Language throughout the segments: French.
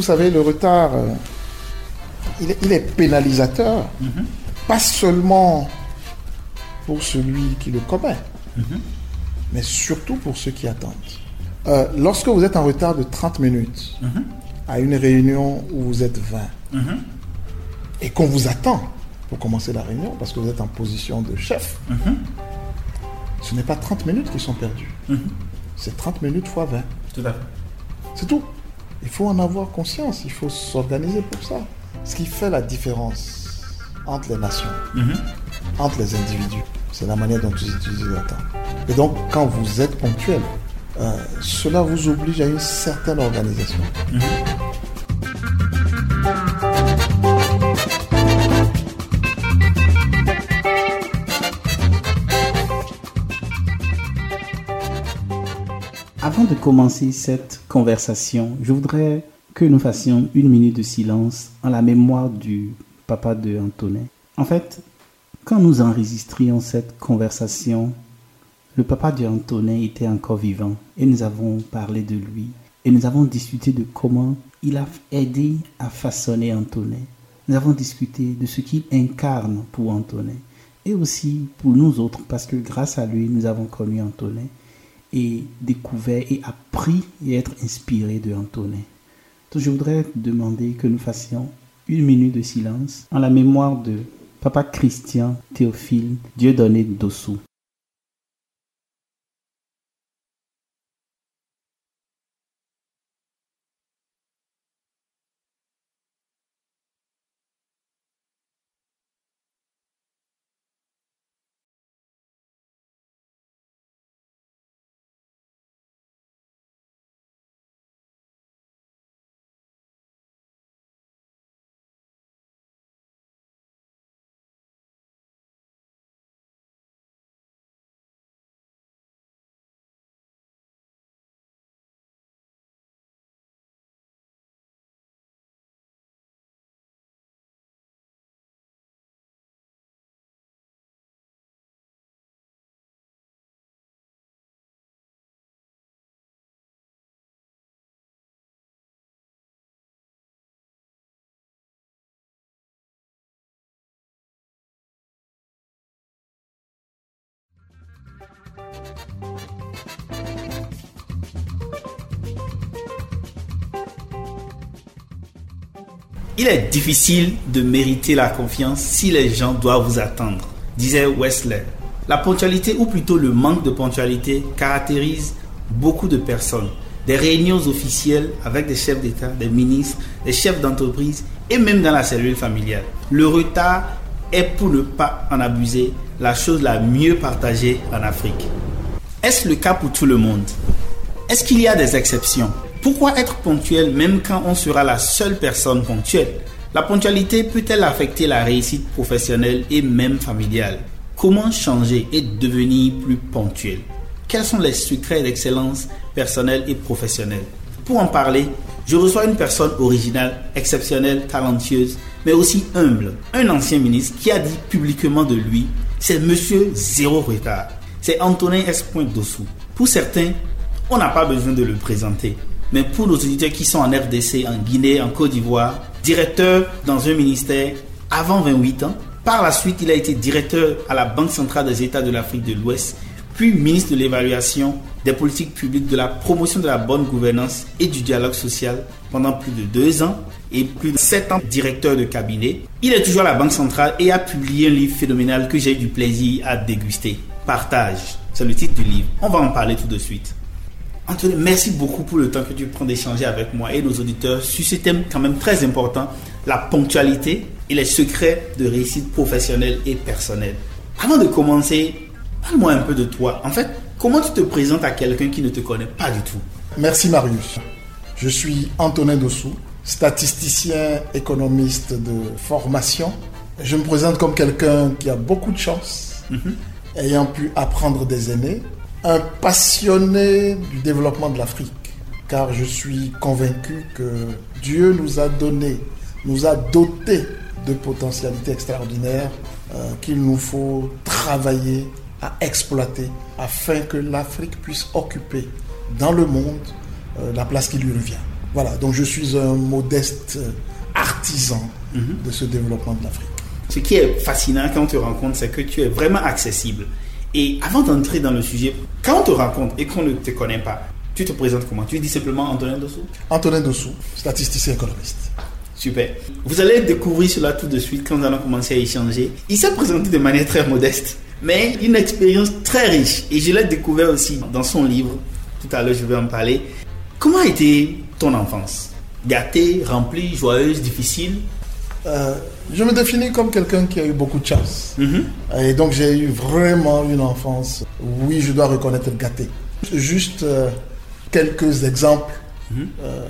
Vous savez, le retard, euh, il, est, pénalisateur, mhm. pas seulement pour celui qui le commet, mhm. mais surtout pour ceux qui attendent. Euh, lorsque vous êtes en retard de 30 minutes mhm. à une réunion où vous êtes 20 et qu'on vous attend pour commencer la réunion parce que vous êtes en position de chef, ce n'est pas 30 minutes qui sont perdues. C'est 30 minutes fois 20. Tout à fait. C'est tout. Il faut en avoir conscience, il faut s'organiser pour ça. Ce qui fait la différence entre les nations, mhm. entre les individus, c'est la manière dont vous utilisez le temps. Et donc, quand vous êtes ponctuel, euh, cela vous oblige à une certaine organisation. Mhm. De commencer cette conversation, je voudrais que nous fassions une minute de silence en la mémoire du papa de Antonin. En fait, quand nous enregistrions cette conversation, le papa de Antonin était encore vivant et nous avons parlé de lui et nous avons discuté de comment il a aidé à façonner Antonin. Nous avons discuté de ce qu'il incarne pour Antonin et aussi pour nous autres parce que grâce à lui, nous avons connu Antonin et découvert et appris et être inspiré de Antonin. Donc je voudrais demander que nous fassions une minute de silence en la mémoire de Papa Christian Théophile Dieudonné Dossou. Il est difficile de mériter la confiance si les gens doivent vous attendre, disait Wesley. La ponctualité, ou plutôt le manque de ponctualité, caractérise beaucoup de personnes. Des réunions officielles avec des chefs d'État, des ministres, des chefs d'entreprise et même dans la cellule familiale. Le retard est, pour ne pas en abuser, la chose la mieux partagée en Afrique. Est-ce le cas pour tout le monde? Est-ce qu'il y a des exceptions? Pourquoi être ponctuel même quand on sera la seule personne ponctuelle? La ponctualité peut-elle affecter la réussite professionnelle et même familiale? Comment changer et devenir plus ponctuel? Quels sont les secrets d'excellence personnelle et professionnelle? Pour en parler, je reçois une personne originale, exceptionnelle, talentueuse, mais aussi humble. Un ancien ministre qui a dit publiquement de lui, c'est Monsieur Zéro Retard. C'est Antonin S. Dossou. Pour certains, on n'a pas besoin de le présenter mais pour nos auditeurs qui sont en RDC, en Guinée, en Côte d'Ivoire, directeur dans un ministère avant 28 ans. Par la suite, il a été directeur à la Banque centrale des États de l'Afrique de l'Ouest, puis ministre de l'évaluation des politiques publiques, de la promotion de la bonne gouvernance et du dialogue social pendant plus de deux ans et plus de sept ans directeur de cabinet. Il est toujours à la Banque centrale et a publié un livre phénoménal que j'ai eu du plaisir à déguster. Partage, c'est le titre du livre. On va en parler tout de suite. Anthony, merci beaucoup pour le temps que tu prends d'échanger avec moi et nos auditeurs sur ce thème quand même très important, la ponctualité et les secrets de réussite professionnelle et personnelle. Avant de commencer, parle-moi un peu de toi. En fait, comment tu te présentes à quelqu'un qui ne te connaît pas du tout? Merci Marius. Je suis Antonin Dossou, statisticien économiste de formation. Je me présente comme quelqu'un qui a beaucoup de chance, mhm. ayant pu apprendre des aînés, un passionné du développement de l'Afrique, car je suis convaincu que Dieu nous a donné, nous a doté de potentialités extraordinaires euh, qu'il nous faut travailler à exploiter afin que l'Afrique puisse occuper dans le monde euh, la place qui lui revient. Voilà, donc je suis un modeste artisan de ce développement de l'Afrique. Ce qui est fascinant quand on te rencontre, c'est que tu es vraiment accessible. Et avant d'entrer dans le sujet, quand on te rencontre et qu'on ne te connaît pas, tu te présentes comment? Tu dis simplement Antonin Dossou? Antonin Dossou, statisticien économiste. Super. Vous allez découvrir cela tout de suite quand nous allons commencer à échanger. Il s'est présenté de manière très modeste, mais une expérience très riche. Et je l'ai découvert aussi dans son livre. Tout à l'heure, je vais en parler. Comment a été ton enfance? Gâtée, remplie, joyeuse, difficile? Euh, je me définis comme quelqu'un qui a eu beaucoup de chance. Mhm. Et donc j'ai eu vraiment une enfance, oui, je dois reconnaître gâtée. Juste euh, quelques exemples. Mhm. Euh,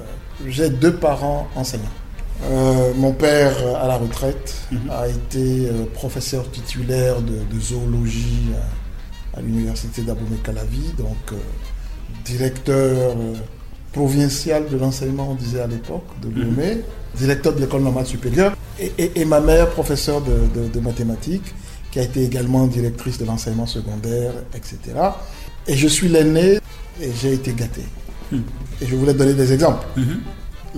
j'ai deux parents enseignants. Mon père, à la retraite, Mhm. a été professeur titulaire de, de zoologie à, à l'université d'Abomey Calavi, donc directeur provincial de l'enseignement, on disait à l'époque, de Lomé, directeur de l'école normale supérieure, et, et- et ma mère, professeure de, de- de mathématiques, qui a été également directrice de l'enseignement secondaire, etc. Et je suis l'aîné et j'ai été gâté. Et je voulais donner des exemples. Mhm.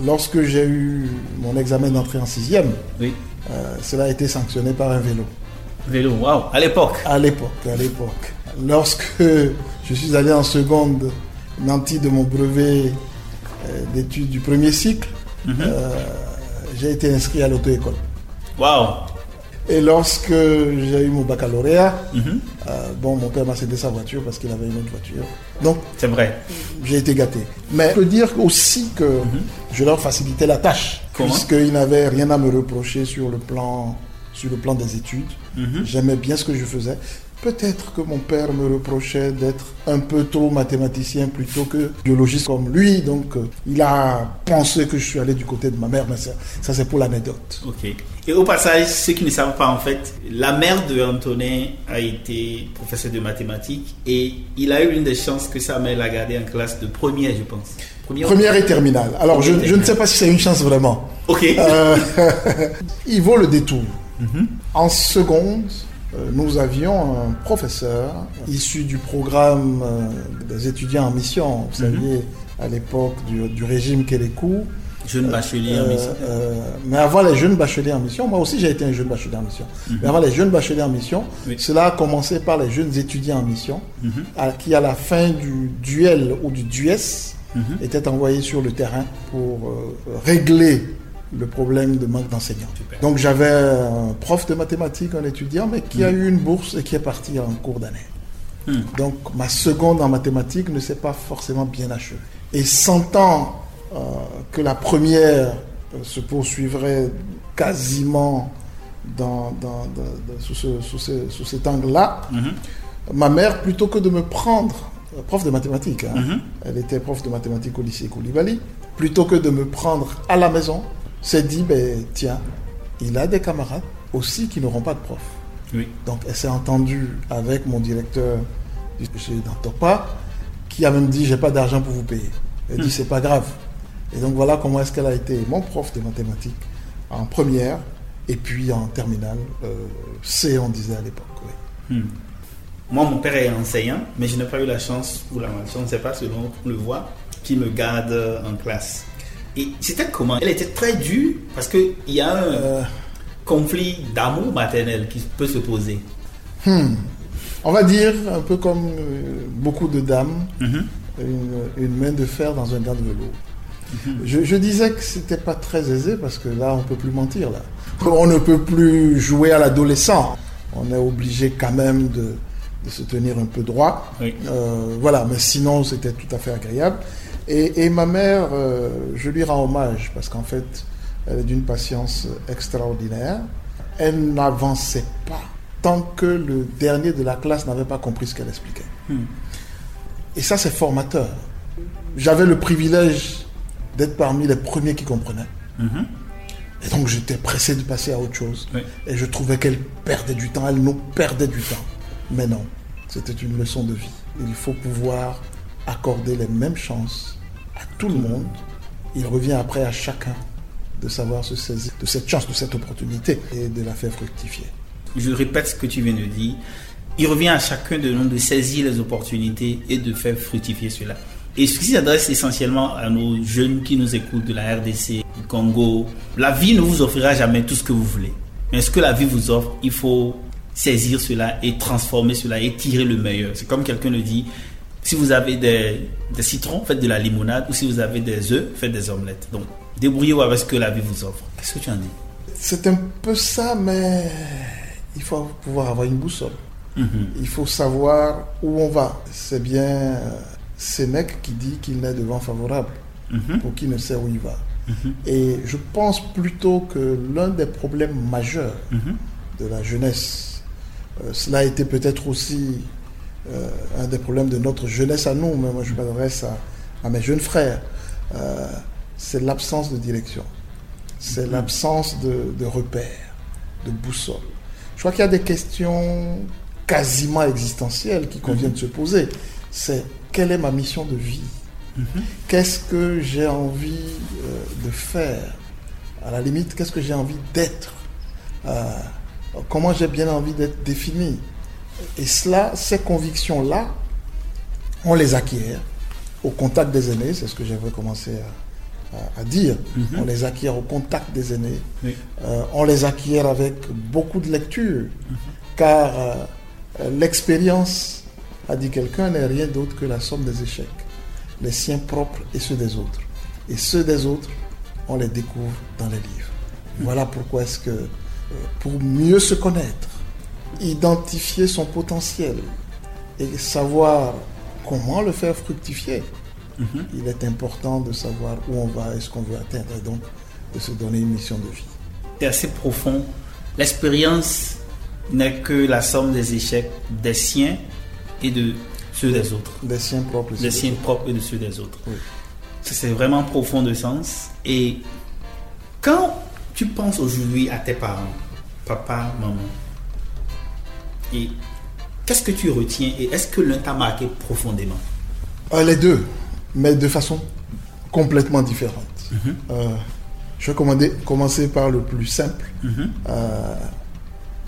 Lorsque j'ai eu mon examen d'entrée en sixième, Oui. euh, cela a été sanctionné par un vélo. Vélo, waouh, à l'époque. À l'époque, à l'époque. Lorsque je suis allé en seconde, nanti de mon brevet euh, d'études du premier cycle, euh, j'ai été inscrit à l'auto-école. Waouh. Et lorsque j'ai eu mon baccalauréat, Mhm. euh, bon, mon père m'a cédé sa voiture parce qu'il avait une autre voiture. Donc, C'est vrai. j'ai été gâté. Mais je peux dire aussi que je leur facilitais la tâche, puisqu'ils n'avaient rien à me reprocher sur le plan, sur le plan des études. Mhm. J'aimais bien ce que je faisais. Peut-être que mon père me reprochait d'être un peu trop mathématicien plutôt que biologiste comme lui. Donc, euh, il a pensé que je suis allé du côté de ma mère, mais ça, ça c'est pour l'anecdote. Ok. Et au passage, ceux qui ne savent pas en fait, la mère de Antonin a été professeur de mathématiques et il a eu l'une des chances que sa mère l'a gardé en classe de première, je pense. Première. Première et terminale. Alors, je, ne sais pas si c'est une chance vraiment. Ok. Euh, il vaut le détour. En seconde, nous avions un professeur issu du programme euh, des étudiants en mission, vous saviez, à l'époque du, du régime Kélékou. Jeune bachelier en Euh, mission. euh, mais avant les jeunes bacheliers en mission, moi aussi j'ai été un jeune bachelier en mission. Mais avant les jeunes bacheliers en mission, Oui. cela a commencé par les jeunes étudiants en mission, à- qui à la fin du duel ou du dues étaient envoyés sur le terrain pour euh, régler le problème de manque d'enseignants. Donc j'avais un prof de mathématiques, un étudiant, mais qui a eu une bourse et qui est parti en cours d'année. Hmm. Donc ma seconde en mathématiques ne s'est pas forcément bien achevée. Et sentant euh, que la première euh, se poursuivrait quasiment dans, dans- dans- dans- sous, ce- sous ce- sous cet angle-là, Mhm. ma mère, plutôt que de me prendre, euh, prof de mathématiques, hein, elle était prof de mathématiques au lycée Koulibaly, plutôt que de me prendre à la maison, s'est dit, ben, tiens, il a des camarades aussi qui n'auront pas de prof. Oui. Donc elle s'est entendue avec mon directeur du- chez Dantopa, qui a même dit j'ai pas d'argent pour vous payer. Elle dit c'est pas grave. Et donc voilà comment est-ce qu'elle a été mon prof de mathématiques en première et puis en terminale euh, C on disait à l'époque. oui. Hmm. Moi, mon père est enseignant, mais je n'ai pas eu la chance ou la malchance, je ne sais pas selon on le voit, qui me garde en classe. Et c'était comment? Elle était très dure parce qu'il y a un Euh, conflit d'amour maternel qui peut se poser. hmm. On va dire un peu comme euh, beaucoup de dames, Mhm. une, une main de fer dans un gant de velours. Je, je disais que c'était pas très aisé parce que là, on peut plus mentir. Là. On ne peut plus jouer à l'adolescent. On est obligé quand même de, de se tenir un peu droit. Oui. Euh, voilà, mais sinon, c'était tout à fait agréable. Et, et ma mère, euh, je lui rends hommage parce qu'en fait, elle est d'une patience extraordinaire. Elle n'avançait pas tant que le dernier de la classe n'avait pas compris ce qu'elle expliquait. Hmm. Et ça, c'est formateur. J'avais le privilège d'être parmi les premiers qui comprenaient. Mhm. Et donc, j'étais pressé de passer à autre chose. Oui. Et je trouvais qu'elle perdait du temps, elle nous perdait du temps. Mais non, c'était une leçon de vie. Il faut pouvoir accorder les mêmes chances à tout le monde. Il revient après à chacun de savoir se saisir de cette chance, de cette opportunité et de la faire fructifier. Je répète ce que tu viens de dire. Il revient à chacun de nous de saisir les opportunités et de faire fructifier cela. Et ce qui s'adresse essentiellement à nos jeunes qui nous écoutent de la RDC, du Congo, la vie ne vous offrira jamais tout ce que vous voulez. Mais ce que la vie vous offre, il faut saisir cela et transformer cela et tirer le meilleur. C'est comme quelqu'un le dit, si vous avez des, citrons, faites de la limonade, ou si vous avez des œufs, faites des omelettes. Donc, débrouillez-vous avec ce que la vie vous offre. Qu'est-ce que tu en dis? C'est un peu ça, mais il faut pouvoir avoir une boussole. Mhm. Il faut savoir où on va. C'est bien euh, mecs qui dit qu'il n'est de vent favorable mhm. pour qui ne sait où il va. Mhm. Et je pense plutôt que l'un des problèmes majeurs de la jeunesse, euh, cela a été peut-être aussi euh, un des problèmes de notre jeunesse à nous, mais moi je m'adresse à, mes jeunes frères, euh, c'est l'absence de direction, c'est l'absence de, de repères, de boussole. Je crois qu'il y a des questions quasiment existentielles qui conviennent de se poser. C'est quelle est ma mission de vie? Qu'est-ce que j'ai envie euh, de faire? À la limite, qu'est-ce que j'ai envie d'être? Comment j'ai bien envie d'être défini? Et cela, ces convictions-là, on les acquiert au contact des aînés, c'est ce que j'avais commencé à, dire. Mhm. On les acquiert au contact des aînés. Euh, on les acquiert avec beaucoup de lecture, mhm. car euh, l'expérience, a dit quelqu'un, n'est rien d'autre que la somme des échecs, les siens propres et ceux des autres. Et ceux des autres, on les découvre dans les livres. Mhm. Voilà pourquoi est-ce que, euh, pour mieux se connaître, identifier son potentiel et savoir comment le faire fructifier. Mhm. Il est important de savoir où on va et ce qu'on veut atteindre et donc de se donner une mission de vie. C'est assez profond. L'expérience n'est que la somme des échecs des siens et de ceux des autres. Des siens propres. Des siens propres et de ceux des autres. C'est vraiment profond de sens. Et quand tu penses aujourd'hui à tes parents, papa, maman, et qu'est-ce que tu retiens et est-ce que l'un t'a marqué profondément? Euh, Les deux, mais de façon complètement différente. Mhm. Euh, je vais commencer par le plus simple. Mhm. Euh,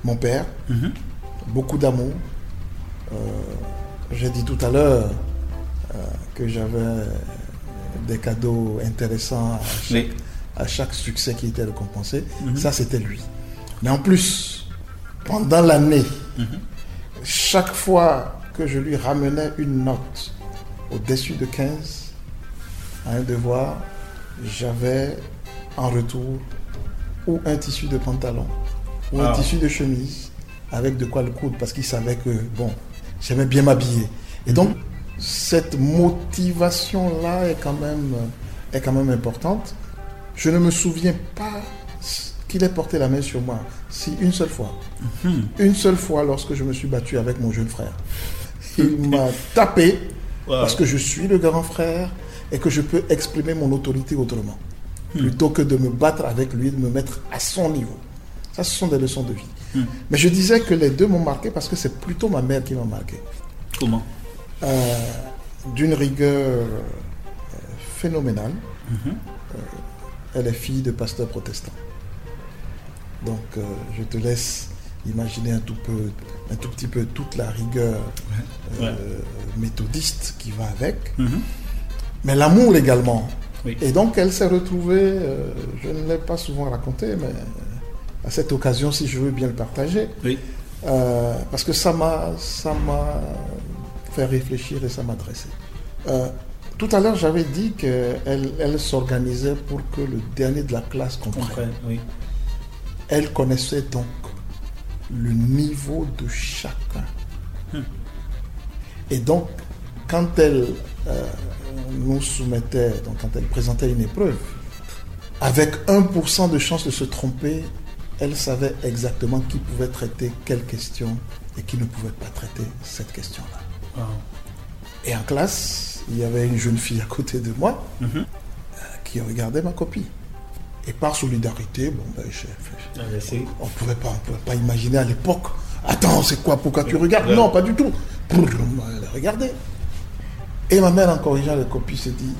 mon père, mhm. beaucoup d'amour. J'ai dit tout à l'heure que j'avais des cadeaux intéressants à chaque, succès qui était récompensé. Ça, c'était lui. Mais en plus, pendant l'année chaque fois que je lui ramenais une note au-dessus de 15 à un devoir, j'avais en retour ou un tissu de pantalon ou un ah. tissu de chemise avec de quoi le coudre parce qu'il savait que, bon, j'aimais bien m'habiller. Et donc, cette motivation-là est, quand même, est quand même importante. Je ne me souviens pas qu'il ait porté la main sur moi. Si, une seule fois. Mhm. Une seule fois lorsque je me suis battu avec mon jeune frère. Il m'a tapé parce que je suis le grand frère et que je peux exprimer mon autorité autrement. Hmm. Plutôt que de me battre avec lui, de me mettre à son niveau. Ça, ce sont des leçons de vie. Hmm. Mais je disais que les deux m'ont marqué parce que c'est plutôt ma mère qui m'a marqué. Comment? Euh, D'une rigueur euh, phénoménale. Mhm. Euh, elle est fille de pasteur protestant. Donc euh, je te laisse imaginer un tout, peu, un tout petit peu toute la rigueur euh, méthodiste qui va avec, mhm. mais l'amour également. Et donc elle s'est retrouvée, euh, je ne l'ai pas souvent raconté, mais à cette occasion, si je veux bien le partager, parce que ça m'a, fait réfléchir et ça m'a dressé. tout à l'heure, j'avais dit qu'elle elle, s'organisait pour que le dernier de la classe comprenne. Oui. Elle connaissait donc le niveau de chacun. Hmm. Et donc, quand elle euh, nous soumettait, donc quand elle présentait une épreuve, avec 1% de chance de se tromper, elle savait exactement qui pouvait traiter quelle question et qui ne pouvait pas traiter cette question-là. Et en classe, il y avait une jeune fille à côté de moi mhm. euh, qui regardait ma copie. Et par solidarité, bon, ben, ah, on ne pouvait pas, pas imaginer à l'époque. Attends, c'est quoi Pourquoi tu regardes? Non, pas du tout. Regardez. Et ma mère, en corrigeant les copies, s'est dit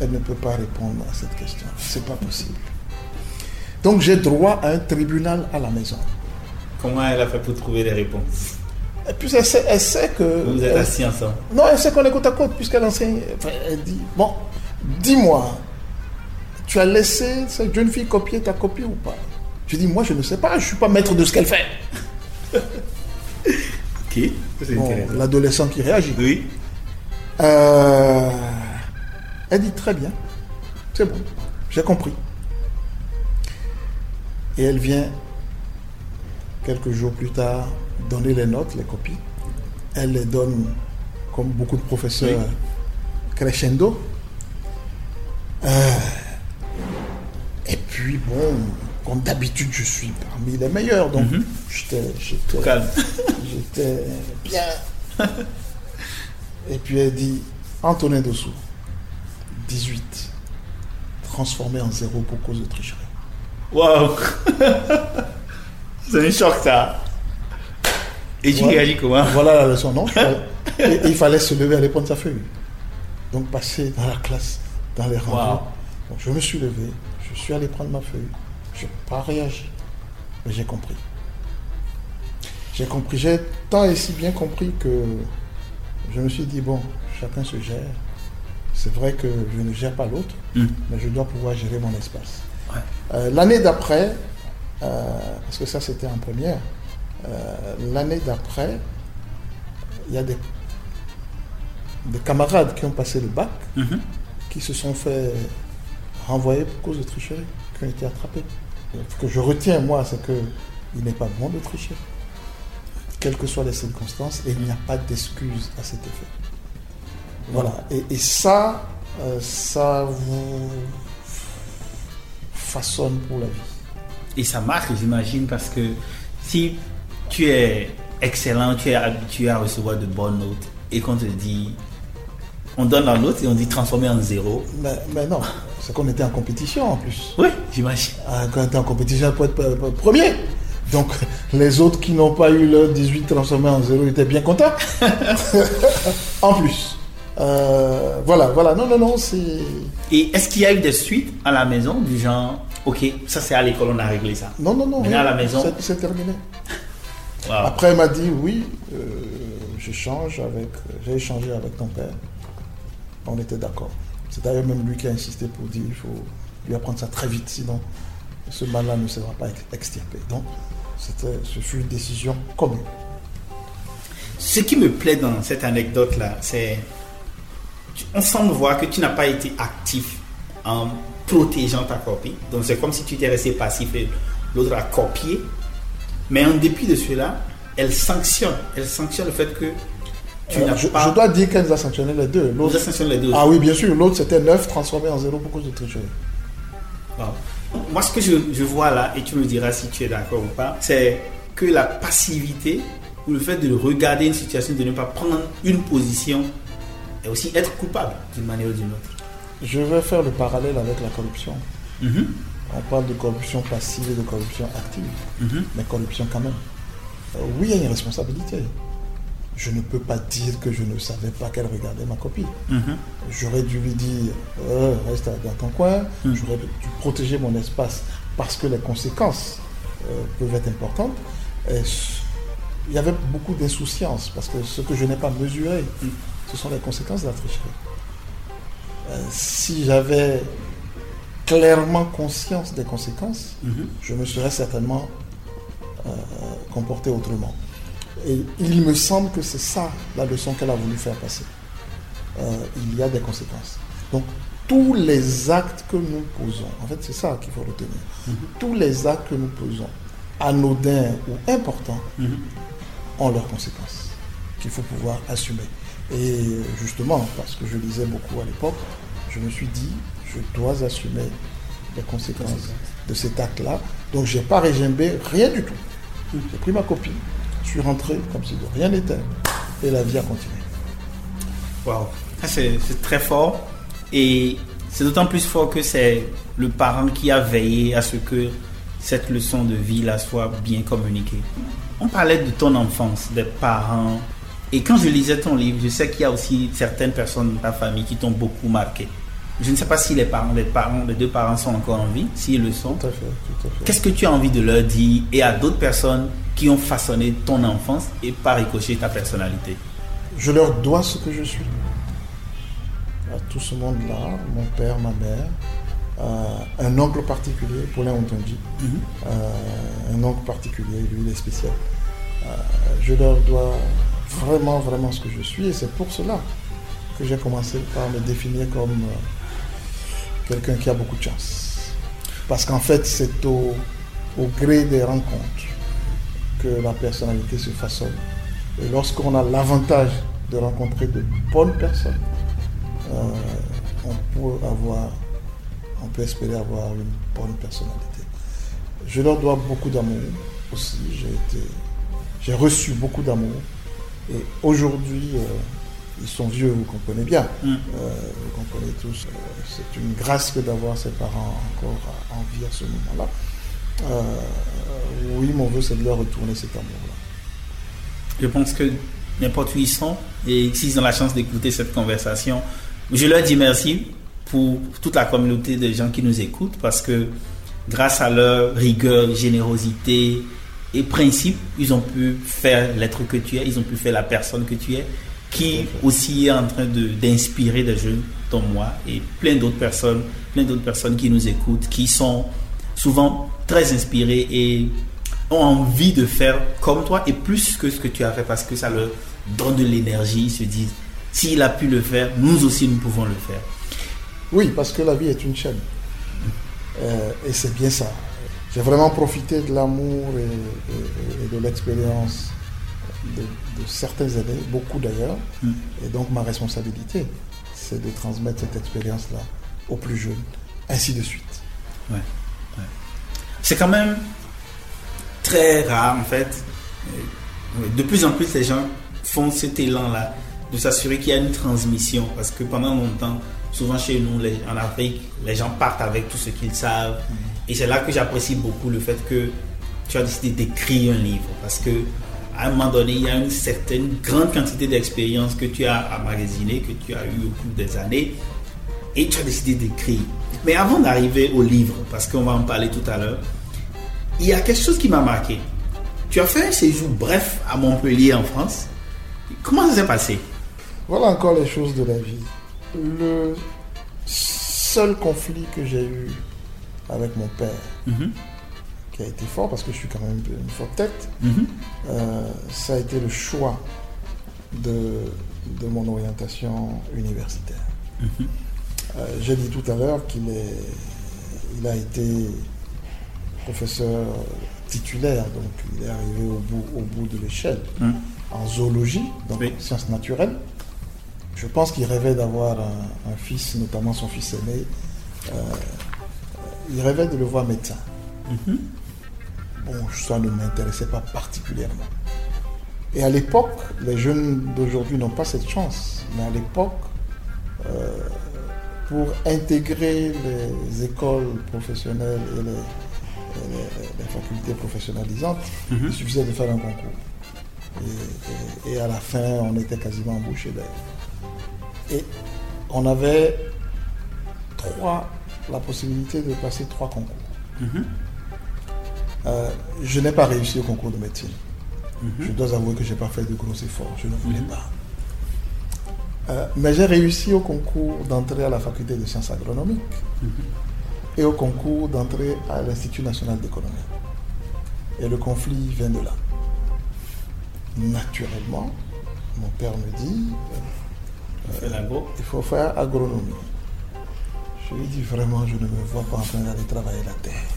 elle ne peut pas répondre à cette question. C'est pas possible. Donc j'ai droit à un tribunal à la maison. Comment elle a fait pour trouver les réponses? Et puis elle sait, elle sait que. Vous êtes assis ensemble. Non, elle sait qu'on est côte à côte, puisqu'elle enseigne. Enfin, elle dit Bon, dis-moi, tu as laissé cette jeune fille copier ta copie ou pas? Je dis Moi, je ne sais pas, je ne suis pas maître de ce qu'elle fait. Ok. Bon. L'adolescent qui réagit. Oui. Euh, elle dit Très bien, c'est bon, j'ai compris. Et elle vient, quelques jours plus tard, donner les notes, les copies. Elle les donne, comme beaucoup de professeurs, crescendo. Euh, et puis, bon, comme d'habitude, je suis parmi les meilleurs. Donc, j'étais, j'étais, Calme. j'étais bien. Et puis, elle dit Antonin Dessous, 18, transformé en zéro pour cause de tricherie. Waouh. C'est un choc ça. Et tu Ouais. réagis comment? Voilà la leçon, non? Et, et il fallait se lever, aller prendre sa feuille. Donc passer dans la classe, dans les. Wow. Donc je me suis levé, je suis allé prendre ma feuille. Je n'ai pas réagi. Mais j'ai compris. J'ai compris, j'ai tant et si bien compris que je me suis dit, bon, chacun se gère. C'est vrai que je ne gère pas l'autre, Mm. mais je dois pouvoir gérer mon espace. Ouais. Euh, L'année d'après, euh, parce que ça c'était en première, euh, l'année d'après, il y a des, des camarades qui ont passé le bac, Mhm. qui se sont fait renvoyer pour cause de tricherie, qui ont été attrapés. Ce que je retiens, moi, c'est que il n'est pas bon de tricher, quelles que soient les circonstances, et il n'y a pas d'excuse à cet effet. Voilà. Et, et ça, euh, ça vous façonne pour la vie. Et ça marche, j'imagine, parce que si tu es excellent, tu es habitué à recevoir de bonnes notes, et qu'on te dit, on donne la note et on dit transformer en zéro. Mais, mais non, c'est qu'on était en compétition en plus. Oui, j'imagine. Ah, Quand on était en compétition, pour être euh, premier. Donc, les autres qui n'ont pas eu leur 18 transformés en zéro étaient bien contents. en plus. Euh, voilà, voilà. Non, non, non, c'est. Et est-ce qu'il y a eu des suites à la maison du genre, ok, ça c'est à l'école, on a réglé ça. Non, non, non. Maintenant, à la maison. C'est- C'est terminé. Wow. Après, elle m'a dit oui, euh, j'échange avec. J'ai échangé avec ton père. On était d'accord. C'est d'ailleurs même lui qui a insisté pour dire il faut lui apprendre ça très vite, sinon ce mal-là ne sera pas ex- extirpé. Donc, ce fut une décision commune. Ce qui me plaît dans cette anecdote-là, c'est. On semble voir que tu n'as pas été actif en protégeant ta copie. Donc c'est comme si tu étais resté passif et l'autre a copié. Mais en dépit de cela, elle sanctionne. Elle sanctionne le fait que tu Euh, je, pas. je dois dire qu'elle nous a sanctionné les deux. L'autre, les deux. ah oui, bien sûr, l'autre c'était 9 transformé en 0 pour cause de tricherie. Wow. Moi, ce que je, je vois là, et tu me diras si tu es d'accord ou pas, c'est que la passivité ou le fait de regarder une situation, de ne pas prendre une position, et aussi être coupable d'une manière ou d'une autre. Je vais faire le parallèle avec la corruption. Mhm. On parle de corruption passive et de corruption active, Mhm. mais corruption quand même. Euh, oui, il y a une responsabilité. Je ne peux pas dire que je ne savais pas qu'elle regardait ma copie. Mhm. J'aurais dû lui dire euh, reste dans ton coin, Mm. j'aurais dû protéger mon espace parce que les conséquences euh, peuvent être importantes. Et il y avait beaucoup d'insouciance parce que ce que je n'ai pas mesuré, Mm. ce sont les conséquences de la tricherie. Euh, si j'avais clairement conscience des conséquences, Mhm. je me serais certainement comporté autrement. Et il me semble que c'est ça la leçon qu'elle a voulu faire passer. Euh, il y a des conséquences. Donc, tous les actes que nous posons, en fait, c'est ça qu'il faut retenir. Tous les actes que nous posons, anodins ou importants, Mhm. ont leurs conséquences qu'il faut pouvoir assumer. Et justement, parce que je lisais beaucoup à l'époque, je me suis dit, je dois assumer les conséquences de cet acte-là. Donc, j'ai pas régimbé rien du tout. J'ai pris ma copie, je suis rentré comme si de rien n'était, et la vie a continué. C'est c'est très fort. Et c'est d'autant plus fort que c'est le parent qui a veillé à ce que cette leçon de vie-là soit bien communiquée. On parlait de ton enfance, des parents. Et quand je lisais ton livre, je sais qu'il y a aussi certaines personnes de ta famille qui t'ont beaucoup marqué. Je ne sais pas si les parents, les parents, les deux parents sont encore en vie, s'ils le sont. Tout à fait, tout à fait. Qu'est-ce que tu as envie de leur dire et à d'autres personnes qui ont façonné ton enfance et par ricochet ta personnalité? Je leur dois ce que je suis. À tout ce monde-là, mon père, ma mère, euh, un oncle particulier, Paulin Ontonji, euh, un oncle particulier, lui il est spécial. Euh, je leur dois vraiment, vraiment ce que je suis et c'est pour cela que j'ai commencé par me définir comme euh, quelqu'un qui a beaucoup de chance. Parce qu'en fait, c'est au, au gré des rencontres que la personnalité se façonne. Et lorsqu'on a l'avantage de rencontrer de bonnes personnes, euh, on peut avoir, on peut espérer avoir une bonne personnalité. Je leur dois beaucoup d'amour aussi. J'ai reçu beaucoup d'amour. Et aujourd'hui, euh, ils sont vieux, vous comprenez bien. Mm. Euh, vous comprenez tous. euh, c'est une grâce que d'avoir ses parents encore en vie à ce moment-là. Euh, oui, mon vœu, c'est de leur retourner cet amour-là. Je pense que n'importe où ils sont et s'ils ont la chance d'écouter cette conversation, je leur dis merci pour toute la communauté de gens qui nous écoutent parce que grâce à leur rigueur, générosité et principe, ils ont pu faire l'être que tu es, ils ont pu faire la personne que tu es, qui aussi est en train d'inspirer des jeunes comme moi et plein d'autres personnes, plein d'autres personnes qui nous écoutent, qui sont souvent très inspirés et ont envie de faire comme toi et plus que ce que tu as fait parce que ça leur donne de l'énergie. Ils se disent, s'il a pu le faire, nous aussi nous pouvons le faire. Oui, parce que la vie est une chaîne. Euh, et c'est bien ça. J'ai vraiment profité de l'amour et de l'expérience de, de certaines années, beaucoup d'ailleurs. Mm. Et donc ma responsabilité, c'est de transmettre cette expérience-là aux plus jeunes, ainsi de suite. C'est quand même très rare en fait. De plus en plus, les gens font cet élan-là de s'assurer qu'il y a une transmission parce que pendant longtemps, souvent chez nous, les- en Afrique, les gens partent avec tout ce qu'ils savent. Et c'est là que j'apprécie beaucoup le fait que tu as décidé d'écrire un livre parce que à un moment donné, il y a une certaine grande quantité d'expérience que tu as emmagasiné, que tu as eu au cours des années, et tu as décidé d'écrire. Mais avant d'arriver au livre, parce qu'on va en parler tout à l'heure, il y a quelque chose qui m'a marqué. Tu as fait un séjour bref à Montpellier en France. Comment ça s'est passé? Voilà encore les choses de la vie. Le seul conflit que j'ai eu avec mon père, Mhm, qui a été fort parce que je suis quand même une forte tête, mhm, Euh, ça a été le choix de, de mon orientation universitaire. mhm. Euh, J'ai dit tout à l'heure qu'il est, il a été professeur titulaire, donc il est arrivé au bout, au bout de l'échelle Mhm. en zoologie, donc Oui. sciences naturelles. Je pense qu'il rêvait d'avoir un, un fils, notamment son fils aîné. Euh, il rêvait de le voir médecin. Bon, ça ne m'intéressait pas particulièrement. Et à l'époque, les jeunes d'aujourd'hui n'ont pas cette chance. Mais à l'époque, euh, pour intégrer les écoles professionnelles et les, et les- les facultés professionnalisantes, Mhm. il suffisait de faire un concours. Et, et- et à la fin, on était quasiment embauché d'ailleurs. Et on avait trois, la possibilité de passer trois concours. Mhm. Euh, je n'ai pas réussi au concours de médecine. Mhm. Je dois avouer que je n'ai pas fait de gros efforts. Je ne voulais pas. Euh, mais j'ai réussi au concours d'entrée à la faculté de sciences agronomiques et au concours d'entrée à l'Institut national d'économie. Et le conflit vient de là. Naturellement, mon père me dit l'agro. il faut faire agronomie. Je lui dis vraiment, je ne me vois pas en train d'aller travailler la terre.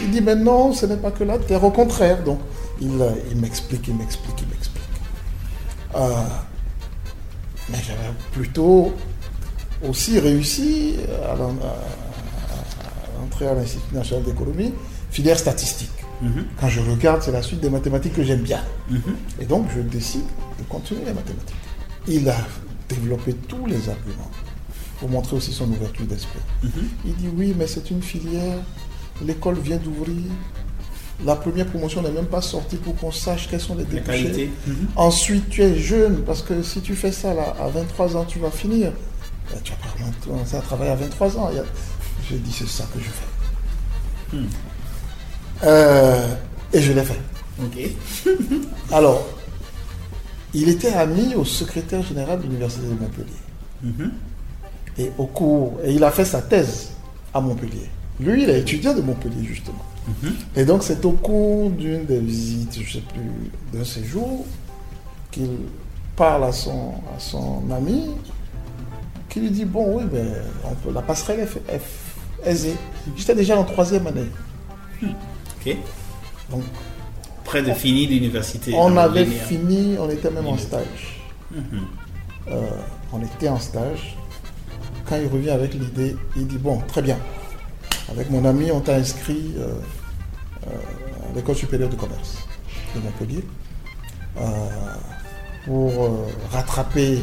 Il dit, mais non, ce n'est pas que la terre, au contraire. Donc, il, euh, il m'explique, il m'explique, il m'explique. Euh, mais j'avais plutôt aussi réussi à, l'en- à- à entrer à l'Institut national d'économie, filière statistique. Mhm. Quand je regarde, c'est la suite des mathématiques que j'aime bien. Mhm. Et donc, je décide de continuer les mathématiques. Il a développé tous les arguments pour montrer aussi son ouverture d'esprit. Mhm. Il dit oui, mais c'est une filière, l'école vient d'ouvrir, la première promotion n'est même pas sortie pour qu'on sache quels sont les débouchés. Mhm. Ensuite, tu es jeune, parce que si tu fais ça là, à 23 ans, tu vas finir. Ben, tu as commencé à travailler à 23 ans. J'ai dit, c'est ça que je fais. Hmm. Euh, et je l'ai fait. Ok. Alors, il était ami au secrétaire général de l'Université de Montpellier. Mhm. Et au cours, et il a fait sa thèse à Montpellier. Lui, il est étudiant de Montpellier, justement. Mhm. Et donc, c'est au cours d'une des visites, je ne sais plus, d'un séjour, qu'il parle à son, à son ami, qui lui dit Bon, oui, ben, on peut, la passerelle est, est aisée. J'étais déjà en troisième année. Ok. Donc, Près de finir l'université. on avait fini, on était même en stage. Mhm. Euh, on était en stage. Quand il revient avec l'idée, il dit Bon, très bien. Avec mon ami, on t'a inscrit euh, euh, à l'école supérieure de commerce de Montpellier euh, pour rattraper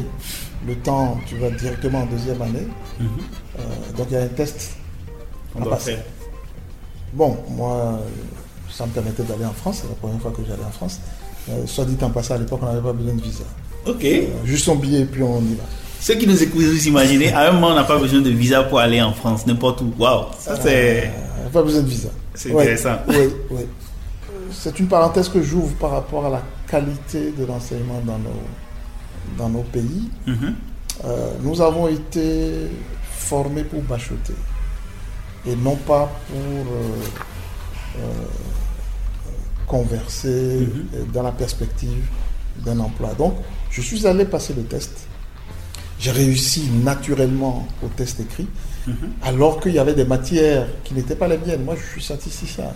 le temps. Tu vas directement en deuxième année. Mhm. Donc il y a un test. On à doit passer. faire. Bon, moi, ça me permettait d'aller en France. C'est la première fois que j'allais en France. Euh, soit dit en passant, à l'époque, on n'avait pas besoin de visa. Ok. Euh, juste son billet et puis on y va. Ceux qui nous écoutent, vous imaginez, à un moment, on n'a pas besoin de visa pour aller en France, n'importe où. Waouh, ça c'est. Euh, pas besoin de visa. C'est Ouais, intéressant. Oui, oui. C'est une parenthèse que j'ouvre par rapport à la qualité de l'enseignement dans nos, dans nos pays. Mhm. Euh, nous avons été formés pour bachoter et non pas pour euh, euh, converser Mhm. dans la perspective d'un emploi. Donc, je suis allé passer le test. J'ai réussi naturellement au test écrit, Mhm. alors qu'il y avait des matières qui n'étaient pas les miennes. Moi, je suis statisticien.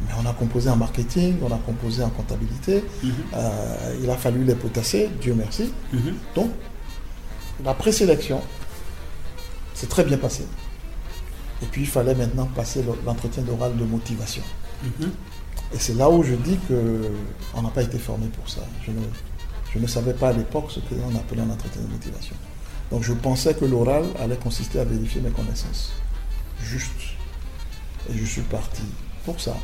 Mais on a composé en marketing, on a composé en comptabilité. Mhm. Euh, il a fallu les potasser, Dieu merci. Mhm. Donc, la présélection s'est très bien passée. Et puis, il fallait maintenant passer le- l'entretien d'oral de motivation. Et c'est là où je dis que on n'a pas été formé pour ça. Je ne, je ne savais pas à l'époque ce qu'on appelait un entretien de motivation. Donc, je pensais que l'oral allait consister à vérifier mes connaissances. Juste. Et je suis parti pour ça.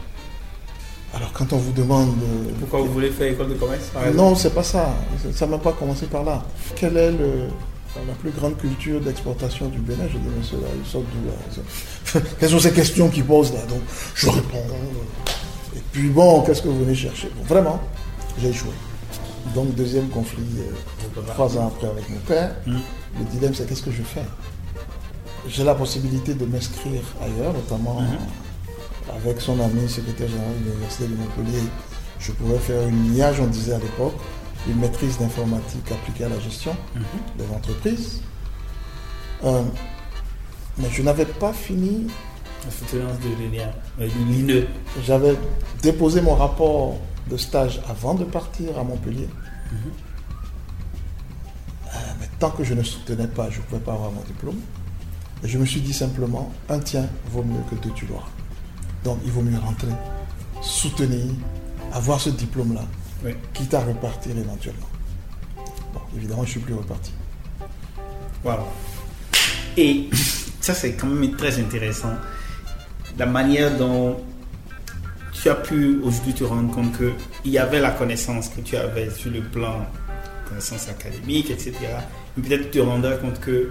Alors, quand on vous demande... Pourquoi vous voulez faire école de commerce par non, c'est pas ça. Ça n'a même pas commencé par là. Quelle est le- la plus grande culture d'exportation du Bénin? Je dis, monsieur, là, ils sortent d'où là Quelles sont ces questions qu'ils posent là? Donc, je réponds. Et puis, bon, qu'est-ce que vous venez chercher? Bon, Vraiment, j'ai échoué. Donc, deuxième conflit, euh, trois ans après avec mon père. Mhm. Le dilemme, c'est qu'est-ce que je fais? J'ai la possibilité de m'inscrire ailleurs, notamment Mhm. avec son ami, secrétaire général de l'Université de Montpellier. Je pouvais faire une IAGE, on disait à l'époque, une maîtrise d'informatique appliquée à la gestion Mhm. des entreprises. Euh, mais je n'avais pas fini. La soutenance de l'INEA, euh, l'INE. J'avais déposé mon rapport de stage avant de partir à Montpellier. Euh, mais tant que je ne soutenais pas, je ne pouvais pas avoir mon diplôme. Et je me suis dit simplement, un tien vaut mieux que deux tu l'auras. Donc il vaut mieux rentrer, soutenir, avoir ce diplôme-là, Oui. quitte à repartir éventuellement. Bon, évidemment, je ne suis plus reparti. Wow. Et ça, c'est quand même très intéressant. La manière dont tu as pu aujourd'hui te rendre compte qu'il y avait la connaissance que tu avais sur le plan connaissance académique, etc. Mais peut-être te rendrais compte que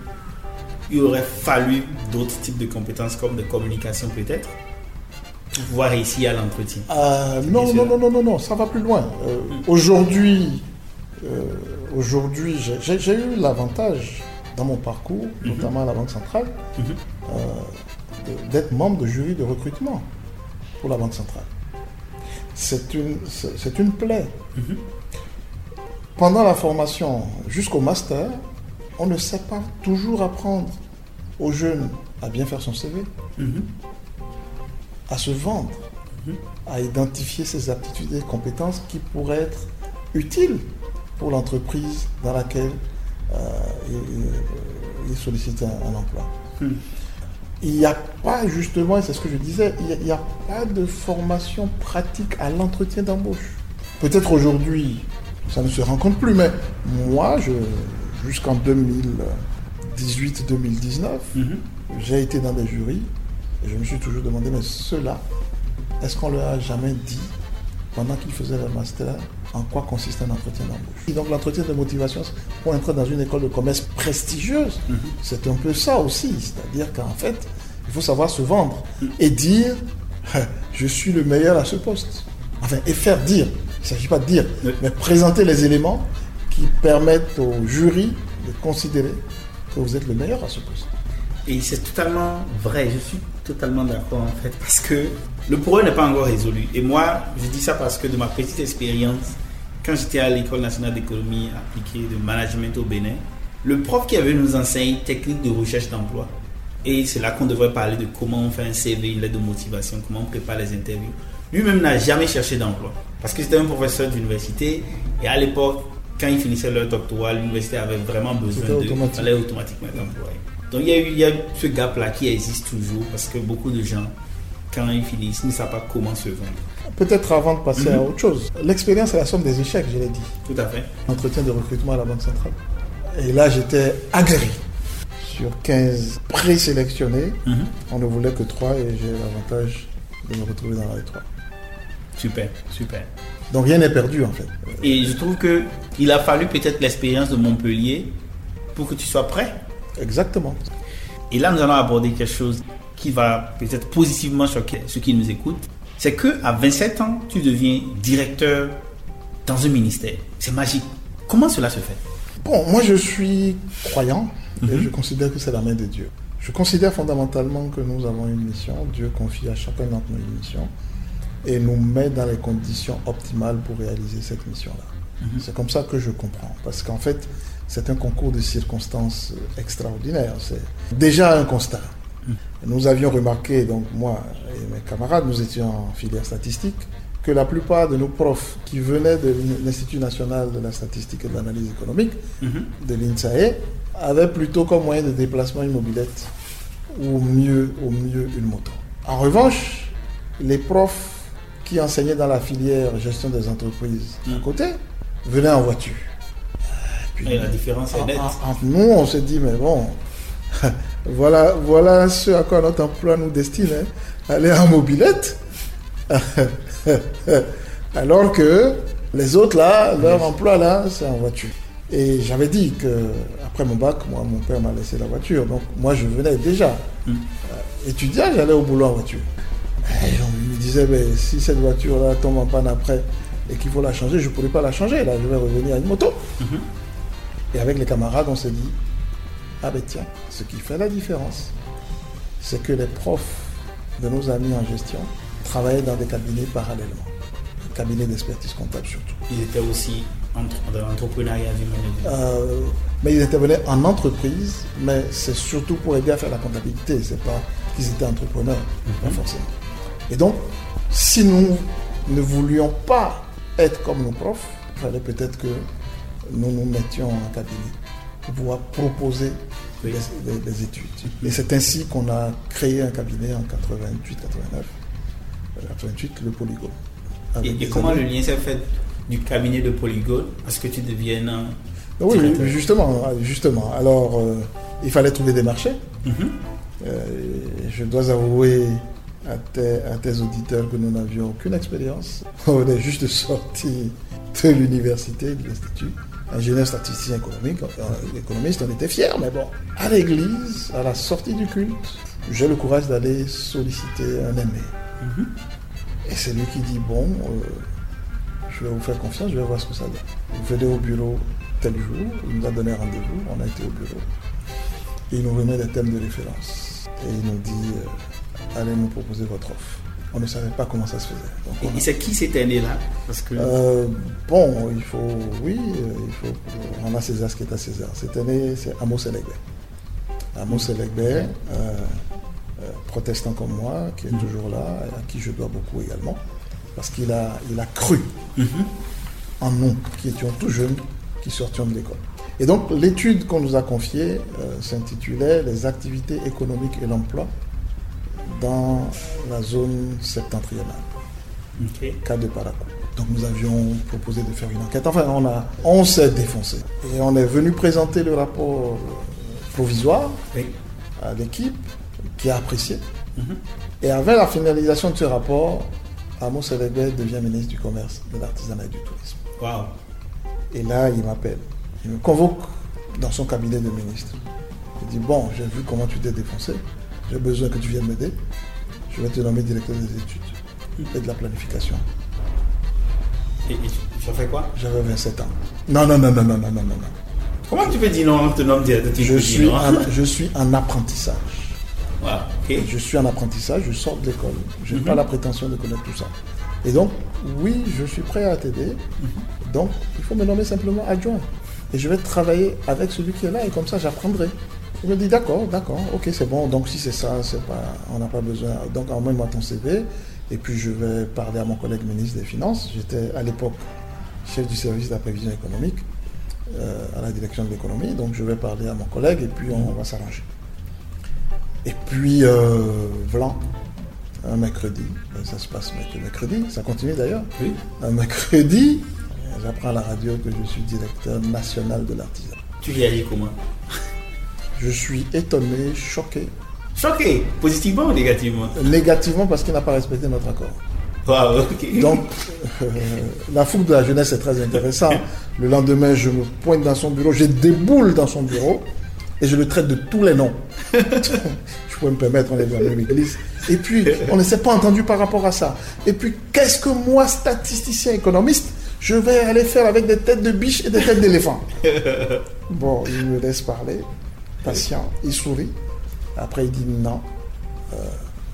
il aurait fallu d'autres types de compétences comme de communication peut-être pour pouvoir réussir à l'entretien. Euh, non, non, non, non, non, non, ça va plus loin. Euh, Aujourd'hui, euh, aujourd'hui, j'ai- eu l'avantage dans mon parcours, Mhm. notamment à la Banque centrale, de- d'être membre de jury de recrutement pour la Banque centrale. C'est une, c'est une plaie. Mhm. Pendant la formation jusqu'au master, on ne sait pas toujours apprendre aux jeunes à bien faire son CV, Mhm. à se vendre, Mhm. à identifier ses aptitudes et compétences qui pourraient être utiles pour l'entreprise dans laquelle euh, il, il sollicite un, un emploi. Mhm. Il n'y a pas, justement, et c'est ce que je disais, il n'y a pas de formation pratique à l'entretien d'embauche. Peut-être aujourd'hui, ça ne se rencontre plus, mais moi, jusqu'en 2018-2019, Mhm. j'ai été dans des jurys et je me suis toujours demandé, mais ceux-là, est-ce qu'on leur a jamais dit pendant qu'il faisait le master, en quoi consiste un entretien d'embauche? Donc l'entretien de motivation pour entrer dans une école de commerce prestigieuse, c'est un peu ça aussi. C'est-à-dire qu'en fait, il faut savoir se vendre et dire je suis le meilleur à ce poste. Enfin, et faire dire. Il ne s'agit pas de dire, mais présenter les éléments qui permettent au jury de considérer que vous êtes le meilleur à ce poste. Et c'est totalement vrai, je suis totalement d'accord en fait, parce que le problème n'est pas encore résolu. Et moi, je dis ça parce que de ma petite expérience, quand j'étais à l'École nationale d'économie appliquée de management au Bénin, le prof qui avait nous enseigné technique de recherche d'emploi, et c'est là qu'on devrait parler de comment on fait un CV, une lettre de motivation, comment on prépare les interviews. Lui-même n'a jamais cherché d'emploi. Parce que c'était un professeur d'université. Et à l'époque, quand il finissait leur doctorat, l'université avait vraiment besoin de. Il fallait automatiquement être employé. Donc il y, a eu, il y a ce gap-là qui existe toujours parce que beaucoup de gens, quand ils finissent, ne savent pas comment se vendre. Peut-être avant de passer à mhm. autre chose. L'expérience est la somme des échecs, je l'ai dit. Tout à fait. Entretien de recrutement à la Banque centrale. Et là, j'étais aguerri. Sur 15 présélectionnés, mhm. on ne voulait que 3 et j'ai l'avantage de me retrouver dans les 3. Super, super. Donc rien n'est perdu en fait. Et je trouve que il a fallu peut-être l'expérience de Montpellier pour que tu sois prêt. Exactement. Et là, nous allons aborder quelque chose qui va peut-être positivement choquer ceux qui nous écoutent. C'est que à 27 ans, tu deviens directeur dans un ministère. C'est magique. Comment cela se fait? Bon, moi je suis croyant et mhm. je considère que c'est la main de Dieu. Je considère fondamentalement que nous avons une mission. Dieu confie à chacun d'entre nous une mission et nous met dans les conditions optimales pour réaliser cette mission-là. Mhm. C'est comme ça que je comprends. Parce qu'en fait, c'est un concours de circonstances extraordinaires. C'est déjà un constat. Mhm. Nous avions remarqué, donc moi et mes camarades, nous étions en filière statistique, que la plupart de nos profs qui venaient de l'Institut national de la statistique et de l'analyse économique, mhm. de l'INSAE, avaient plutôt comme moyen de déplacement une mobilette ou mieux, au mieux une moto. En revanche, les profs qui enseignait dans la filière gestion des entreprises à hmm. côté venait en voiture. Et la différence est nette. Entre nous, on se dit, mais bon, voilà, voilà ce à quoi notre emploi nous destine, hein. aller en mobilette. Alors que les autres, là, leur emploi, là, c'est en voiture. Et j'avais dit que après mon bac, moi, mon père m'a laissé la voiture. Donc, moi, je venais déjà hmm. euh, étudier, j'allais au boulot en voiture. Et on mais si cette voiture-là tombe en panne après et qu'il faut la changer, je ne pourrais pas la changer. Là, je vais revenir à une moto. Mhm. Et avec les camarades, on s'est dit, ah ben tiens, ce qui fait la différence, c'est que les profs de nos amis en gestion travaillaient dans des cabinets parallèlement. Des cabinets d'expertise comptable surtout. Ils étaient aussi dans l'entrepreneuriat du euh, Mais ils intervenaient en entreprise, mais c'est surtout pour aider à faire la comptabilité. C'est pas qu'ils étaient entrepreneurs, pas mhm. forcément. Et donc, si nous ne voulions pas être comme nos profs, il fallait peut-être que nous nous mettions en cabinet pour pouvoir proposer des, études. Et c'est ainsi qu'on a créé un cabinet en 88-89, 88, le Polygone. Et, comment le lien s'est fait du cabinet de Polygone à ce que tu deviennes un... Oui, justement, justement. Alors, euh, il fallait trouver des marchés. Mhm. Euh, je dois avouer à tes, auditeurs que nous n'avions aucune expérience. On est juste sorti de l'université, de l'Institut. Ingénieur statisticien économique, euh, économiste, on était fiers, mais bon. À l'église, à la sortie du culte, j'ai le courage d'aller solliciter un aimé. Mhm. Et c'est lui qui dit Bon, euh, je vais vous faire confiance, je vais voir ce que ça donne. Vous venez au bureau tel jour, il nous a donné rendez-vous, on a été au bureau. Et il nous remet des thèmes de référence. Et il nous dit euh, allez nous proposer votre offre. On ne savait pas comment ça se faisait. et c'est qui cette année-là Parce que... Euh, bon, il faut, oui, euh, il faut on a César ce qui est à César. Cette année, c'est Amos Elegbe. Amos Elegbe, euh, protestant comme moi, qui est mhm. toujours là, et à qui je dois beaucoup également, parce qu'il a, il a cru mhm. en nous, qui étions tout jeunes, qui sortions de l'école. Et donc, l'étude qu'on nous a confiée s'intitulait Les activités économiques et l'emploi dans la zone septentrionale, cas de Paracou. Donc nous avions proposé de faire une enquête. Enfin, on, a, on s'est défoncé. Et on est venu présenter le rapport provisoire à l'équipe qui a apprécié. Mhm. Et avec la finalisation de ce rapport, Amos Elebe devient ministre du Commerce, de l'Artisanat et du Tourisme. Waouh. Et là, il m'appelle. Il me convoque dans son cabinet de ministre. Il dit Bon, j'ai vu comment tu t'es défoncé. J'ai besoin que tu viennes m'aider. Je vais te nommer directeur des études et de la planification. Et, et tu as fait quoi? J'avais 27 ans. Non, non, non, non, non, non, non, non. Comment tu peux dire non, on te nomme directeur Je suis, non? en, je suis en apprentissage. Je suis en apprentissage, je sors de l'école. Je n'ai Mhm. pas la prétention de connaître tout ça. Et donc, oui, je suis prêt à t'aider. Mhm. Donc, il faut me nommer simplement adjoint. Et je vais travailler avec celui qui est là et comme ça, j'apprendrai. Me dit d'accord, d'accord, ok, c'est bon. Donc, si c'est ça, c'est pas, on n'a pas besoin. Donc, envoie-moi ton CV. Et puis, je vais parler à mon collègue ministre des Finances. J'étais à l'époque chef du service de la prévision économique euh, à la direction de l'économie. Donc, je vais parler à mon collègue et puis on va s'arranger. Et puis, euh, voilà, un mercredi, ben, ça se passe merc- mercredi, ça continue d'ailleurs. Oui. Un mercredi, j'apprends à la radio que je suis directeur national de l'artisanat. Tu réagis comment? Je suis étonné, choqué, Choqué, positivement ou négativement? Négativement parce qu'il n'a pas respecté notre accord. Ok. Donc, euh, la fougue de la jeunesse est très intéressant. Le lendemain, je me pointe dans son bureau, je déboule dans son bureau et je le traite de tous les noms. je pourrais me permettre, on est dans la même église. Et puis, on ne s'est pas entendu par rapport à ça. Et puis, qu'est-ce que moi, statisticien économiste, je vais aller faire avec des têtes de biche et des têtes d'éléphant? Bon, il me laisse parler, il sourit. Après, il dit non. Euh,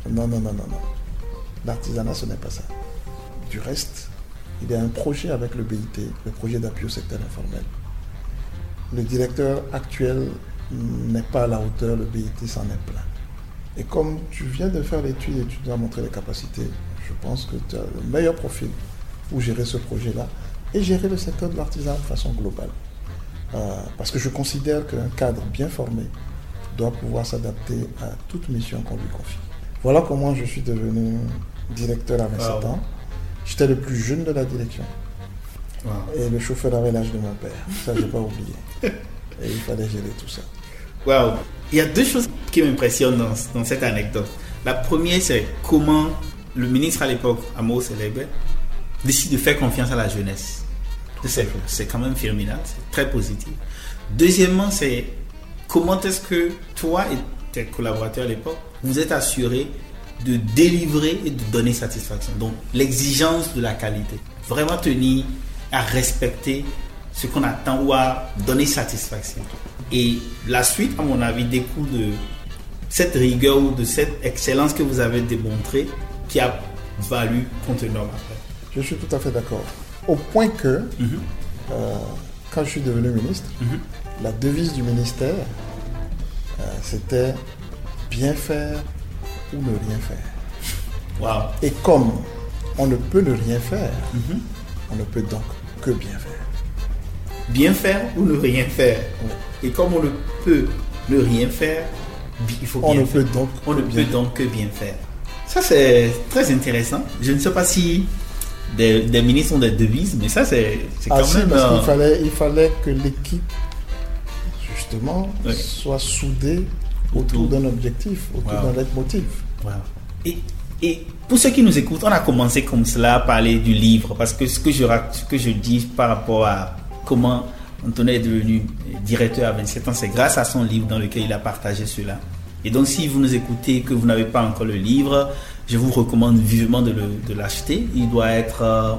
non, non, non, non, non. L'artisanat, ce n'est pas ça. Du reste, il y a un projet avec le BIT, le projet d'appui au secteur informel. Le directeur actuel n'est pas à la hauteur, le BIT s'en est plein. Et comme tu viens de faire l'étude et tu dois montrer les capacités, je pense que tu as le meilleur profil pour gérer ce projet-là et gérer le secteur de l'artisanat de façon globale. Euh, parce que je considère qu'un cadre bien formé doit pouvoir s'adapter à toute mission qu'on lui confie. Voilà comment je suis devenu directeur à 27 Wow. ans. J'étais le plus jeune de la direction. Et le chauffeur avait l'âge de mon père. Ça, j'ai pas oublié. Et il fallait gérer tout ça. Waouh. Il y a deux choses qui m'impressionnent dans, dans cette anecdote. La première, c'est comment le ministre à l'époque, Amos Elebe, décide de faire confiance à la jeunesse. C'est, quand même firminal, c'est très positif. Deuxièmement, c'est comment est-ce que toi et tes collaborateurs à l'époque, vous êtes assurés de délivrer et de donner satisfaction. Donc, l'exigence de la qualité. Vraiment tenir à respecter ce qu'on attend ou à donner satisfaction. Et la suite, à mon avis, découle de cette rigueur ou de cette excellence que vous avez démontrée qui a valu contre norme après. Je suis tout à fait d'accord. Au point que, Mhm. euh, quand je suis devenu ministre, Mhm. la devise du ministère, euh, c'était bien faire ou ne rien faire. Et comme on ne peut ne rien faire, Mhm. on ne peut donc que bien faire. Bien faire ou ne rien faire. Et comme on ne peut ne rien faire, il faut bien On ne faire. peut donc On ne peut donc que bien faire. Ça, c'est très intéressant. Je ne sais pas si des, des ministres ont des devises, mais ça, c'est quand Ah si, même. parce euh, qu'il fallait, il fallait que l'équipe, justement, soit soudée autour Autour. d'un objectif, autour Wow. d'un leitmotiv. Wow. Et, et pour ceux qui nous écoutent, on a commencé comme cela à parler du livre, parce que ce que je, ce que je dis par rapport à comment Antonin est devenu directeur à 27 ans, c'est grâce à son livre dans lequel il a partagé cela. Et donc, si vous nous écoutez que vous n'avez pas encore le livre, je vous recommande vivement de l'acheter. Il doit être euh,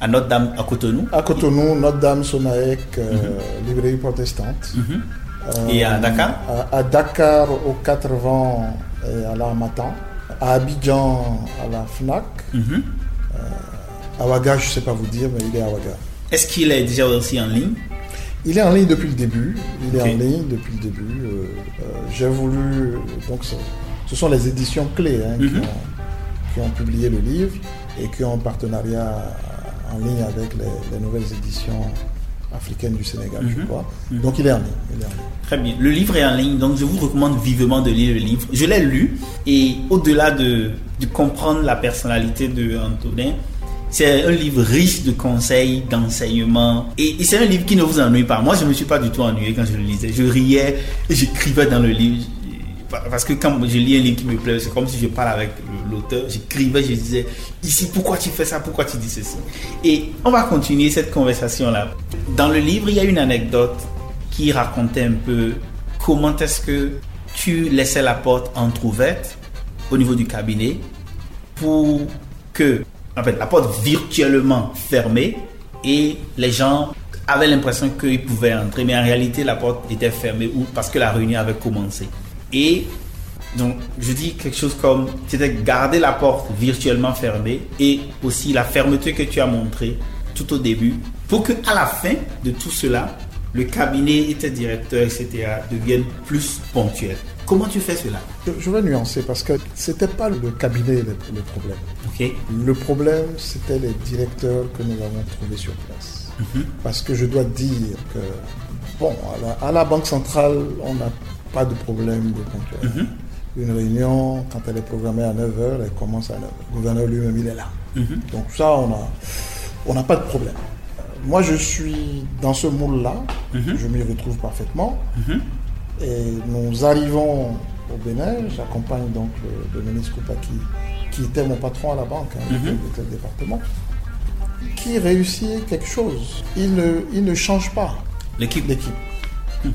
à Notre-Dame à Cotonou. À Cotonou, Notre-Dame, Sonaec, euh, librairie protestante. Mhm. Euh, Et à Dakar à, à Dakar, aux Quatre Vents et à l'Armatan. À Abidjan, à la FNAC. Mhm. À Ouaga, je ne sais pas vous dire, mais il est à Ouaga. Est-ce qu'il est déjà aussi en ligne? Il est en ligne depuis le début. Il est en ligne depuis le début. Euh, J'ai voulu. Donc, ce, sont les éditions clés hein, qui, Mhm. ont, qui ont publié le livre et qui ont un partenariat en ligne avec les, les nouvelles éditions africaines du Sénégal, je Mhm. crois. Mhm. Donc, il est en ligne. Il est en ligne. Très bien. Le livre est en ligne, donc je vous recommande vivement de lire le livre. Je l'ai lu et au-delà de, de comprendre la personnalité de Antonin, c'est un livre riche de conseils, d'enseignements et, et c'est un livre qui ne vous ennuie pas. Moi, je ne me suis pas du tout ennuyé quand je le lisais. Je riais et j'écrivais dans le livre parce que quand je lis un livre qui me plaît, c'est comme si je parle avec l'auteur, j'écrivais, je disais, ici, pourquoi tu fais ça, pourquoi tu dis ceci? Et on va continuer cette conversation-là. Dans le livre, il y a une anecdote qui racontait un peu comment est-ce que tu laissais la porte entrouverte au niveau du cabinet pour que, en fait, la porte virtuellement fermée et les gens avaient l'impression qu'ils pouvaient entrer, mais en réalité, la porte était fermée parce que la réunion avait commencé. Et donc, je dis quelque chose comme, c'était garder la porte virtuellement fermée et aussi la fermeté que tu as montrée tout au début pour que à la fin de tout cela, le cabinet et tes directeurs, etc., deviennent plus ponctuels. Comment tu fais cela? Je, vais nuancer parce que c'était pas le cabinet le, le problème. Le problème, c'était les directeurs que nous avons trouvés sur place. Mhm. Parce que je dois dire que, bon, à la, à la Banque centrale, on n'a pas de problème de ponctualité. Mhm. Une réunion, quand elle est programmée à 9h, elle commence à 9h. Le gouverneur lui-même, il est là. Mhm. Donc ça, on n'a on pas de problème. Euh, Moi, je suis dans ce moule-là. Mhm. Je m'y retrouve parfaitement. Mhm. Et nous arrivons au Bénin. J'accompagne donc le, le ministre Koupaki, qui était mon patron à la banque, hein, le département, qui réussit quelque chose. Il ne, il ne change pas L'équipe, l'équipe.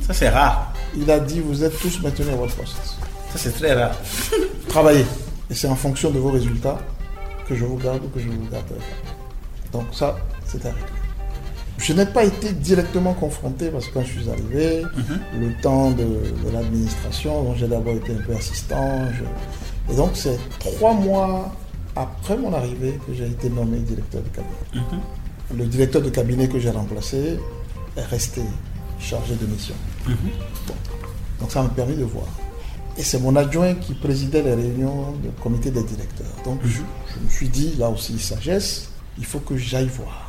Ça c'est rare. Il a dit, vous êtes tous maintenus à votre poste. Ça c'est très rare. Travaillez. Et c'est en fonction de vos résultats que je vous garde ou que je vous garderai pas. Donc ça, c'est réglé. Je n'ai pas été directement confronté parce que quand je suis arrivé, le temps de, de l'administration, dont j'ai d'abord été un peu assistant. je- Et donc c'est trois mois après mon arrivée que j'ai été nommé directeur de cabinet. Mhm. Le directeur de cabinet que j'ai remplacé est resté chargé de mission. Mhm. Bon. Donc ça m'a permis de voir. Et c'est mon adjoint qui présidait les réunions du comité des directeurs. Donc je, je me suis dit, là aussi sagesse, il faut que j'aille voir.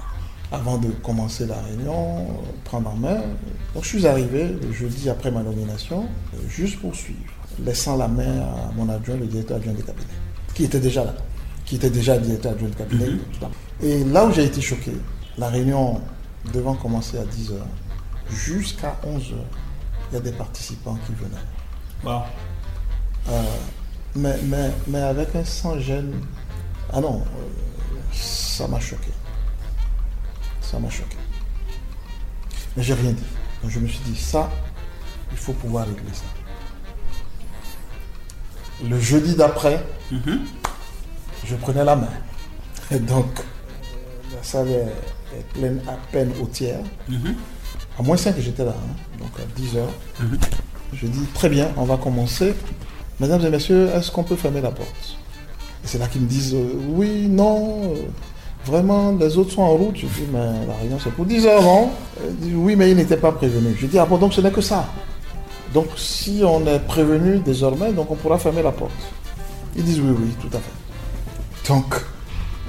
Avant de commencer la réunion, euh, prendre en main. Donc je suis arrivé le jeudi après ma nomination, euh, juste pour suivre, laissant la main à mon adjoint, le directeur adjoint de cabinet, qui était déjà là, qui était déjà directeur adjoint de cabinet. ça. Et là où j'ai été choqué, la réunion devant commencer à 10h, jusqu'à 11h, il y a des participants qui venaient. Wow. Euh, mais, mais, mais avec un sans-gêne. Ah non, euh, ça m'a choqué. Ça m'a choqué. Mais j'ai rien dit. Donc je me suis dit, ça, il faut pouvoir régler ça. Le jeudi d'après, Mhm. je prenais la main. Et donc, la salle est, pleine à peine au tiers. Mhm. À moins 5 j'étais là, hein. donc à 10 heures. Mhm. Je dis très bien, on va commencer. Mesdames et messieurs, est-ce qu'on peut fermer la porte? Et c'est là qu'ils me disent euh, oui, non, euh, vraiment, les autres sont en route. Je dis mais la réunion c'est pour 10 heures, non? Ils disent oui, mais ils n'étaient pas prévenus. Je dis ah bon, donc ce n'est que ça. Donc si on est prévenu désormais, donc on pourra fermer la porte. Ils disent oui, oui, tout à fait. Donc,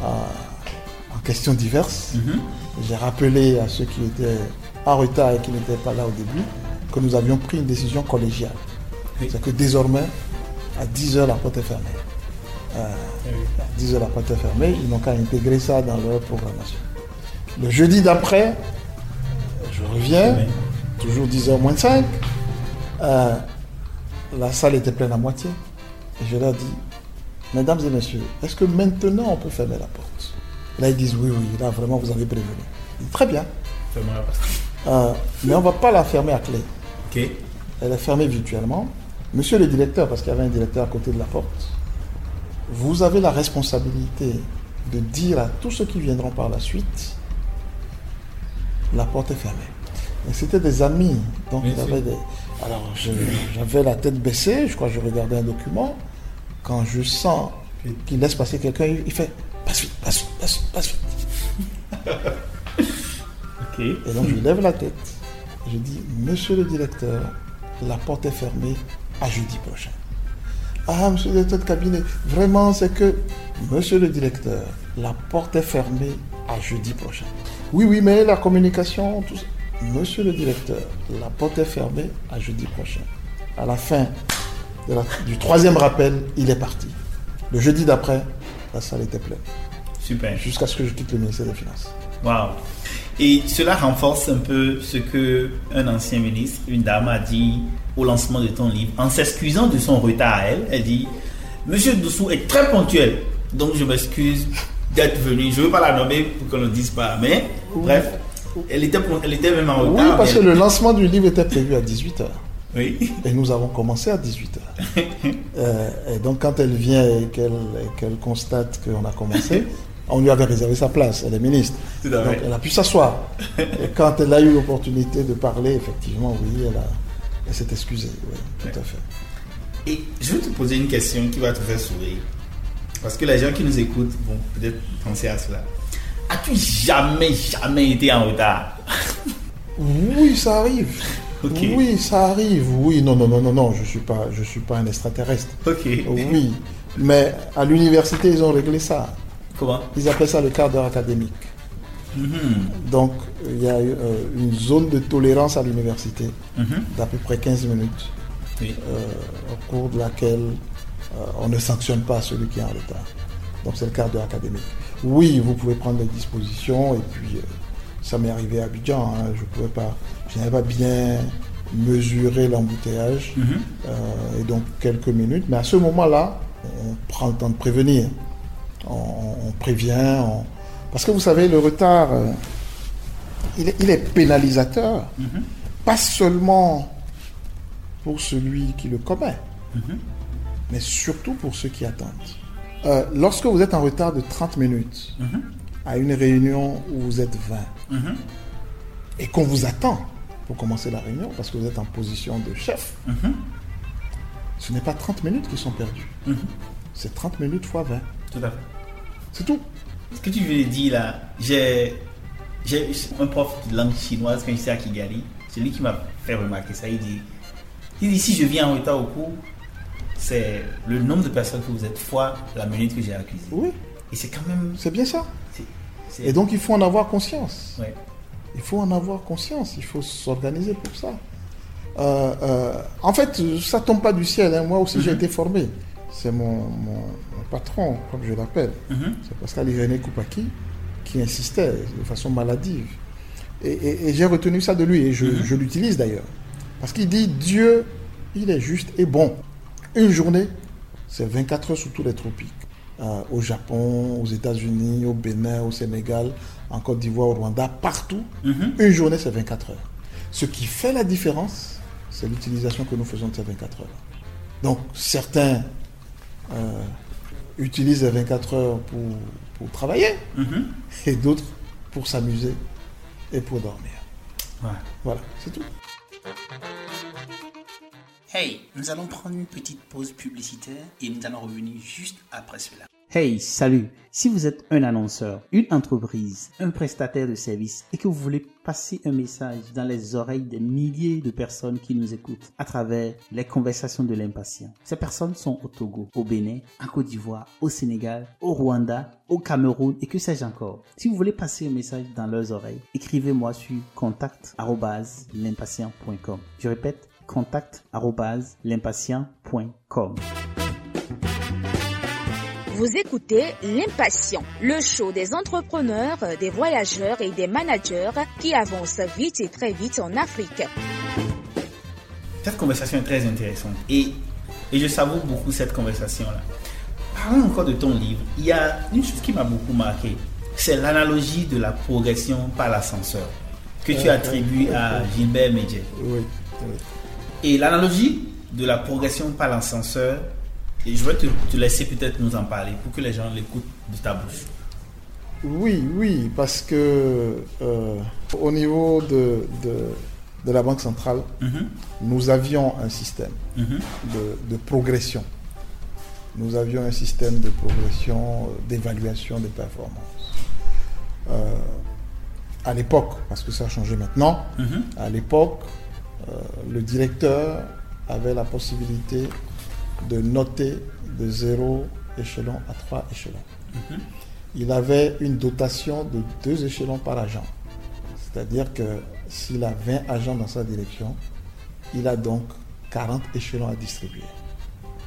euh, en questions diverses, Mhm. j'ai rappelé à ceux qui étaient en retard et qui n'étaient pas là au début que nous avions pris une décision collégiale. Oui. C'est que désormais, à 10h, la porte est fermée. Euh, à 10h, la porte est fermée. Ils n'ont qu'à intégrer ça dans leur programmation. Le jeudi d'après, je reviens, toujours 10h moins 5. Euh, la salle était pleine à moitié. Et je leur dis, mesdames et messieurs, est-ce que maintenant on peut fermer la porte? Là, ils disent oui, oui, là vraiment vous avez prévenu. Dis, Très bien. Euh, mais on ne va pas la fermer à clé. Elle est fermée virtuellement. Monsieur le directeur, parce qu'il y avait un directeur à côté de la porte, vous avez la responsabilité de dire à tous ceux qui viendront par la suite, la porte est fermée. Et c'était des amis, donc avait des... Alors j'avais la tête baissée, je crois que je regardais un document. Quand je sens qu'il laisse passer quelqu'un, il il fait passe vite, passe vite, passe vite, passe vite. Et donc je lève la tête. Je dis, monsieur le directeur, la porte est fermée à jeudi prochain. Ah, monsieur le directeur de cabinet, vraiment c'est que, monsieur le directeur, la porte est fermée à jeudi prochain. Oui, oui, mais la communication, tout ça. Monsieur le directeur, la porte est fermée à jeudi prochain. À la fin de la- du troisième rappel, il est parti. Le jeudi d'après, la salle était pleine. Super. Jusqu'à ce que je quitte le ministère des Finances. Wow. Et cela renforce un peu ce que un ancien ministre, une dame a dit au lancement de ton livre, en s'excusant de son retard à elle, elle dit Monsieur Doussou est très ponctuel, donc je m'excuse d'être venu. Je ne veux pas la nommer pour qu'on ne dise pas, mais bref, elle était, elle était même en retard. Oui, parce que le lancement du livre était prévu à 18h. Oui. Et nous avons commencé à 18h. euh, et donc quand elle vient et qu'elle constate qu'on a commencé, on lui avait réservé sa place, elle est ministre. Donc elle a pu s'asseoir. et quand elle a eu l'opportunité de parler, effectivement, oui, elle, elle s'est excusée. Oui, tout à fait. Et je vais te poser une question qui va te faire sourire. Parce que les gens qui nous écoutent vont peut-être penser à cela. As-tu jamais, jamais été en retard? Oui, ça arrive. Oui, ça arrive. Oui, non, non, non, non, non, je suis pas, je suis pas un extraterrestre. Ok. Oui, mais à l'université, ils ont réglé ça. Comment Ils appellent ça le quart d'heure académique. Mhm. Donc, il y a euh, une zone de tolérance à l'université Mhm. d'à peu près 15 minutes, Oui. euh, au cours de laquelle euh, on ne sanctionne pas celui qui est en retard. Donc, c'est le quart d'heure académique. Oui, vous pouvez prendre des dispositions, et puis ça m'est arrivé à Abidjan. hein, je pouvais pas, je n'avais pas bien mesuré l'embouteillage, Mhm. et donc quelques minutes. Mais à ce moment-là, on prend le temps de prévenir. On, on prévient. on- Parce que vous savez, le retard, euh, il, est, il est pénalisateur, Mhm. pas seulement pour celui qui le commet, Mhm. mais surtout pour ceux qui attendent. Euh, lorsque vous êtes en retard de 30 minutes Mhm. à une réunion où vous êtes 20 Mhm. et qu'on vous attend pour commencer la réunion parce que vous êtes en position de chef, ce n'est pas 30 minutes qui sont perdues. C'est 30 minutes fois 20. Tout à fait. C'est tout. Ce que tu veux dire là, j'ai un prof de langue chinoise quand j'étais à Kigali, c'est lui qui m'a fait remarquer ça. Il dit, il dit si je viens en retard au cours, c'est le nombre de personnes que vous êtes fois la minute que j'ai accusé. Oui, Et c'est quand même. c'est bien ça. Et donc il faut en avoir conscience. ouais. Il faut en avoir conscience. Il faut s'organiser pour ça. Euh, euh, en fait, ça tombe pas du ciel. hein. Moi aussi, j'ai été formé. C'est mon, mon- mon patron, comme je l'appelle. Mhm. C'est Pascal Irénée Koupaki qui insistait de façon maladive. Et, et- et j'ai retenu ça de lui, et je, je l'utilise d'ailleurs. Parce qu'il dit Dieu, il est juste et bon. Une journée, c'est 24 heures sous tous les tropiques. Euh, au Japon, aux États-Unis, au Bénin, au Sénégal, en Côte d'Ivoire, au Rwanda, partout. Mhm. Une journée, c'est 24 heures. Ce qui fait la différence, c'est l'utilisation que nous faisons de ces 24 heures. Donc, certains euh, utilisent les 24 heures pour, pour travailler Mhm. et d'autres pour s'amuser et pour dormir. Ouais. Voilà, c'est tout. Hey, nous allons prendre une petite pause publicitaire et nous allons revenir juste après cela. Hey, salut Si vous êtes un annonceur, une entreprise, un prestataire de services et que vous voulez passer un message dans les oreilles des milliers de personnes qui nous écoutent à travers les conversations de l'impatient. Ces personnes sont au Togo, au Bénin, en Côte d'Ivoire, au Sénégal, au Rwanda, au Cameroun et que sais-je encore. Si vous voulez passer un message dans leurs oreilles, écrivez-moi sur contact@l'impatient.com. Je répète, contact@l'impatient.com. Vous écoutez L'Impatient, le show des entrepreneurs, des voyageurs et des managers qui avancent vite et très vite en Afrique. Cette conversation est très intéressante et, et je savoure beaucoup cette conversation-là. Parlons encore de ton livre. Il y a une chose qui m'a beaucoup marqué. C'est l'analogie de la progression par l'ascenseur que tu attribues à. Gilbert Médier. Oui, oui. Et l'analogie de la progression par l'ascenseur, et je vais te, te laisser peut-être nous en parler pour que les gens l'écoutent de ta bouche. Oui, oui, parce que euh, au niveau de, de, de la Banque centrale, Mhm, nous avions un système mhm, de, de progression. Nous avions un système de progression, euh, d'évaluation des performances. Euh, à l'époque, parce que ça a changé maintenant, mhm, à l'époque, euh, le directeur avait la possibilité de noter de 0 échelon à 3 échelons. mhm. Il avait une dotation de 2 échelons par agent. C'est-à-dire que s'il a 20 agents dans sa direction, il a donc 40 échelons à distribuer.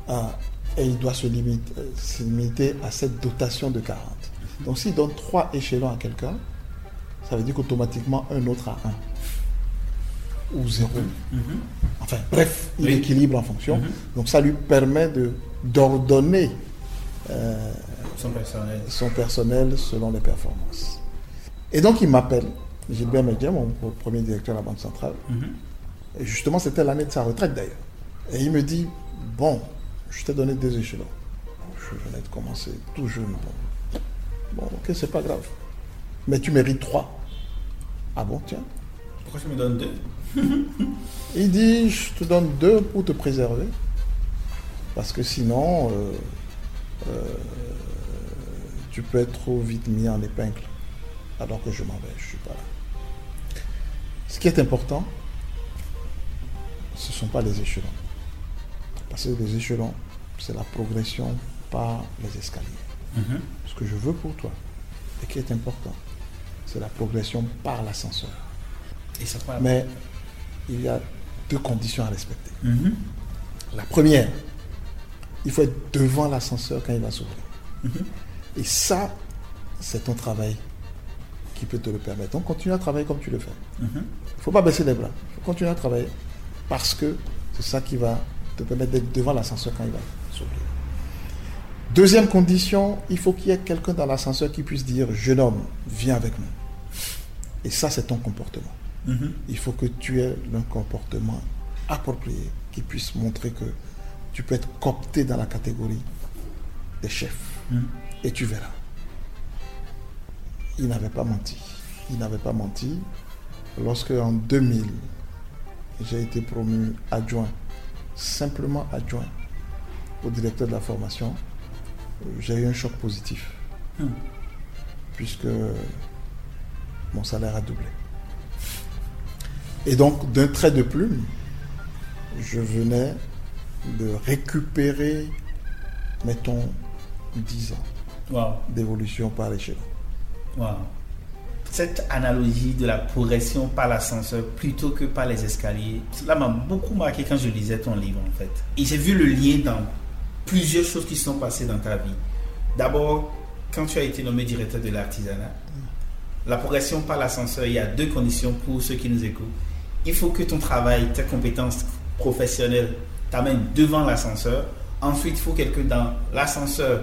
Ah, et il doit se limiter, euh, se limiter à cette dotation de 40. Donc s'il donne 3 échelons à quelqu'un, ça veut dire qu'automatiquement un autre a 1 ou 0. Mhm. En Enfin, bref, il Oui. équilibre en fonction. Mhm. Donc ça lui permet de d'ordonner euh, Son personnel. son personnel selon les performances. Et donc il m'appelle, Gilbert Medja, mon premier directeur de la Banque Centrale. Mhm. Et justement, c'était l'année de sa retraite d'ailleurs. Et il me dit, bon, je t'ai donné deux échelons. Je venais de commencer tout jeune. Bon, bon ok, c'est pas grave. Mais tu mérites trois. Ah bon, tiens. Pourquoi tu me donnes deux? Il dit, je te donne deux pour te préserver. Parce que sinon, euh, euh, tu peux être trop vite mis en épingle. Alors que je m'en vais, je ne suis pas là. Ce qui est important, ce ne sont pas les échelons. Parce que les échelons, c'est la progression par les escaliers. Mhm. Ce que je veux pour toi, et qui est important, c'est la progression par l'ascenseur. Mais il y a deux conditions à respecter. Mhm. La première, il faut être devant l'ascenseur quand il va s'ouvrir. Et ça, c'est ton travail qui peut te le permettre. Donc continue à travailler comme tu le fais. Mhm. Il ne faut pas baisser les bras. Il faut continuer à travailler parce que c'est ça qui va te permettre d'être devant l'ascenseur quand il va s'ouvrir. Deuxième condition, il faut qu'il y ait quelqu'un dans l'ascenseur qui puisse dire Jeune homme, viens avec nous. Et ça, c'est ton comportement. Mhm. Il faut que tu aies un comportement approprié qui puisse montrer que tu peux être coopté dans la catégorie des chefs. Mhm. Et tu verras. Il n'avait pas menti. Il n'avait pas menti. Lorsque en 2000, j'ai été promu adjoint, simplement adjoint au directeur de la formation, j'ai eu un choc positif. Mhm. Puisque mon salaire a doublé. Et donc, d'un trait de plume, je venais de récupérer, mettons, 10 ans Wow. d'évolution par échelon. Wow. Cette analogie de la progression par l'ascenseur plutôt que par les escaliers, cela m'a beaucoup marqué quand je lisais ton livre en fait. Et j'ai vu le lien dans plusieurs choses qui se sont passées dans ta vie. D'abord, quand tu as été nommé directeur de l'artisanat, la progression par l'ascenseur, il y a deux conditions pour ceux qui nous écoutent. Il faut que ton travail, tes compétences professionnelles t'amènent devant l'ascenseur. Ensuite, il faut que quelqu'un dans l'ascenseur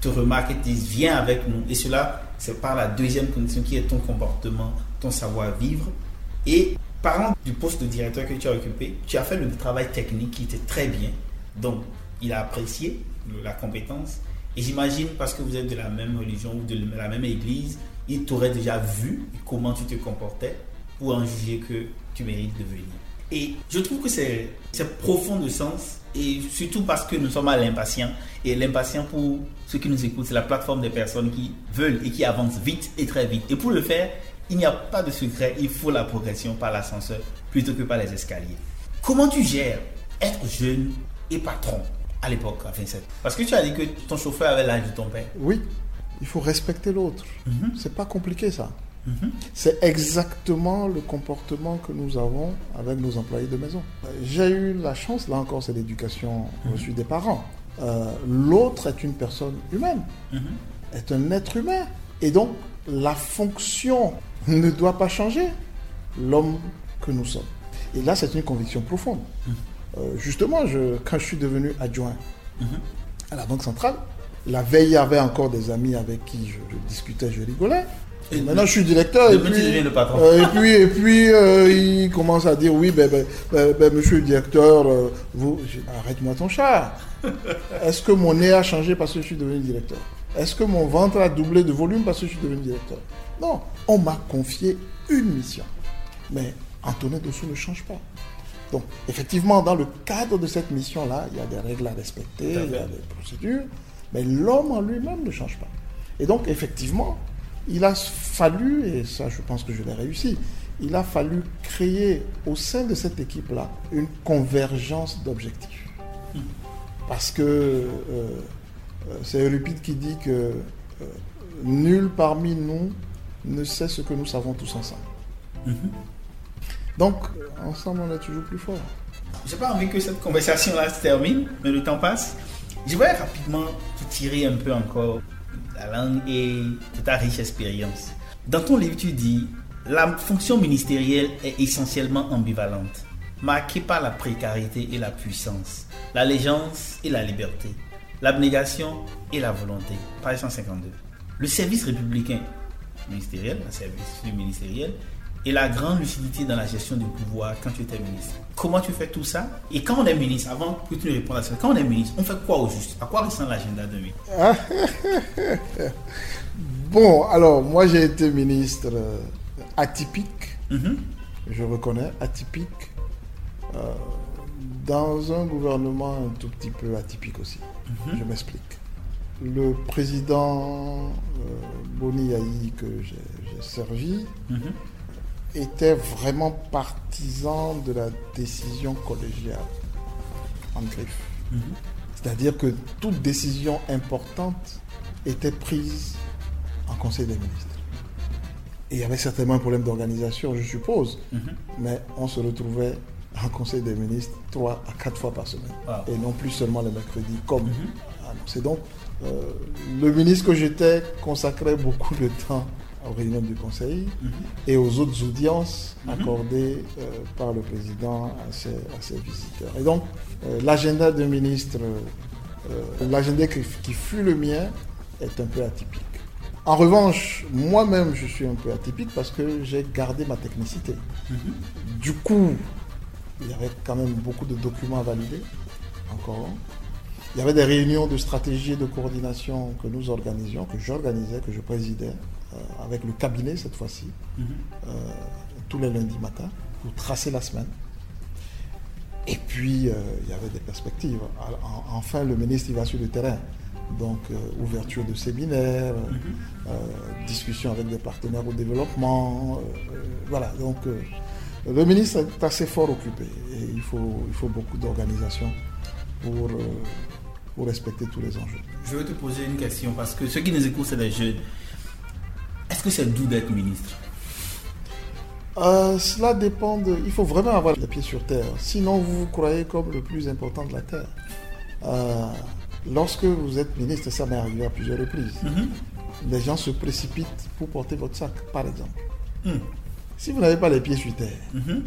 te remarque et te dise viens avec nous. Et cela, c'est par la deuxième condition qui est ton comportement, ton savoir-vivre. Et parlant du poste de directeur que tu as occupé, tu as fait le travail technique qui était très bien. Donc, il a apprécié la compétence. Et j'imagine, parce que vous êtes de la même religion ou de la même église, il t'aurait déjà vu comment tu te comportais pour en juger que tu mérites de venir. Et je trouve que c'est profond de sens, et surtout parce que nous sommes à l'impatient. Et l'impatient, pour ceux qui nous écoutent, c'est la plateforme des personnes qui veulent et qui avancent vite et très vite. Et pour le faire, il n'y a pas de secret, il faut la progression par l'ascenseur plutôt que par les escaliers. Comment tu gères être jeune et patron à l'époque, à 27 Parce que tu as dit que ton chauffeur avait l'âge de ton père. Oui, il faut respecter l'autre. Mhm. C'est pas compliqué ça. Mhm. C'est exactement le comportement que nous avons avec nos employés de maison. J'ai eu la chance, là encore, c'est l'éducation reçue des parents. Euh, L'autre est une personne humaine, Mhm. est un être humain. Et donc, la fonction ne doit pas changer l'homme que nous sommes. Et là, c'est une conviction profonde. Euh, justement, je, quand je suis devenu adjoint à la Banque centrale, la veille, il y avait encore des amis avec qui je, je discutais, je rigolais. Et maintenant, je suis directeur. Et demain, tu puis, deviens le patron. euh, et puis, et puis euh, il commence à dire oui, ben, ben, ben, ben, monsieur le directeur, euh, vous, arrête-moi ton chat. Est-ce que mon nez a changé parce que je suis devenu directeur? Est-ce que mon ventre a doublé de volume parce que je suis devenu directeur? Non, on m'a confié une mission. Mais Antonin Dossou ne change pas. Donc, effectivement, dans le cadre de cette mission-là, il y a des règles à respecter, il y a des procédures, mais l'homme en lui-même ne change pas. Et donc, effectivement, il a fallu, et ça je pense que je l'ai réussi, il a fallu créer au sein de cette équipe-là une convergence d'objectifs. Parce que euh, euh, c'est Euripide qui dit que euh, nul parmi nous ne sait ce que nous savons tous ensemble. Donc, euh, ensemble, on est toujours plus fort. J'ai pas envie que cette conversation-là se termine, mais le temps passe. Je voudrais rapidement te tirer un peu encore la langue de ta riche expérience. Dans ton livre, tu dis la fonction ministérielle est essentiellement ambivalente. marqué par la précarité et la puissance, l'allégeance et la liberté, l'abnégation et la volonté. Page 152. Le service républicain ministériel, le service ministériel, et la grande lucidité dans la gestion du pouvoir quand tu étais ministre. Comment tu fais tout ça? Et quand on est ministre, avant que tu ne répondes à ça, quand on est ministre, on fait quoi au juste? À quoi ressemble l'agenda de ministre Bon, alors, moi j'ai été ministre euh, atypique, Mhm. je reconnais, atypique, euh, dans un gouvernement un tout petit peu atypique aussi. Je m'explique. Le président euh, Boni Yahi que j'ai servi Mhm. Était vraiment partisan de la décision collégiale en griffe. Mhm. C'est-à-dire que toute décision importante était prise en Conseil des ministres. Et il y avait certainement un problème d'organisation, je suppose, Mhm. mais on se retrouvait en Conseil des ministres trois à quatre fois par semaine. Wow. Et non plus seulement le mercredi, comme Mhm. annoncé. Donc, euh, le ministre que j'étais consacrait beaucoup de temps aux réunions du Conseil Mhm. et aux autres audiences Mhm. accordées euh, par le président à ses, à ses visiteurs. Et donc, euh, l'agenda d'un ministre, euh, l'agenda qui, qui fut le mien, est un peu atypique. En revanche, moi-même, je suis un peu atypique parce que j'ai gardé ma technicité. Mhm. Du coup, il y avait quand même beaucoup de documents à valider, encore. Il y avait des réunions de stratégie et de coordination que nous organisions, que j'organisais, que je présidais, avec le cabinet cette fois-ci, Mhm. euh, tous les lundis matins, pour tracer la semaine. Et puis, euh, il y avait des perspectives. Enfin, le ministre, il va sur le terrain. Donc, euh, ouverture de séminaires, euh, euh, discussion avec des partenaires au développement. euh, euh, voilà, donc euh, le ministre est assez fort occupé. Et il faut, il faut beaucoup d'organisation pour, euh, pour respecter tous les enjeux. Je vais te poser une question parce que ceux qui nous écoutent, c'est des jeunes. Est-ce que c'est doux d'être ministre? Euh, cela dépend de... Il faut vraiment avoir les pieds sur terre. Sinon, vous vous croyez comme le plus important de la terre. Euh, lorsque vous êtes ministre, ça m'est arrivé à plusieurs reprises. Mhm. Les gens se précipitent pour porter votre sac, par exemple. Mhm. Si vous n'avez pas les pieds sur terre, Mhm.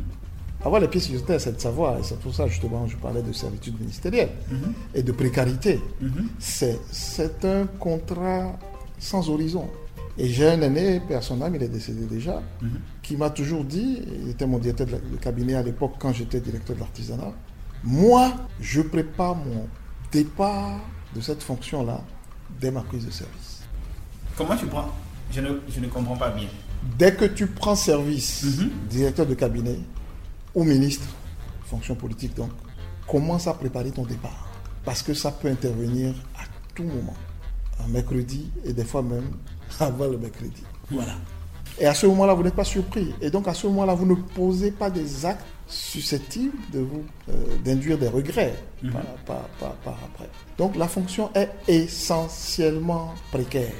avoir les pieds sur terre, c'est de savoir. Et c'est pour ça, justement, je parlais de servitude ministérielle Mhm. et de précarité. C'est un contrat sans horizon. Et j'ai un aîné, personnel, il est décédé déjà, Mhm. qui m'a toujours dit, il était mon directeur de, cabinet à l'époque quand j'étais directeur de l'artisanat, moi, je prépare mon départ de cette fonction-là dès ma prise de service. Comment tu prends je ne, je ne comprends pas bien. Dès que tu prends service, Mhm. directeur de cabinet ou ministre, fonction politique donc, commence à préparer ton départ. Parce que ça peut intervenir à tout moment. Un mercredi et des fois même avant le mercredi. Voilà. Et à ce moment-là, vous n'êtes pas surpris. Et donc à ce moment-là, vous ne posez pas des actes susceptibles de vous euh, d'induire des regrets par, par- par- par après. Donc la fonction est essentiellement précaire.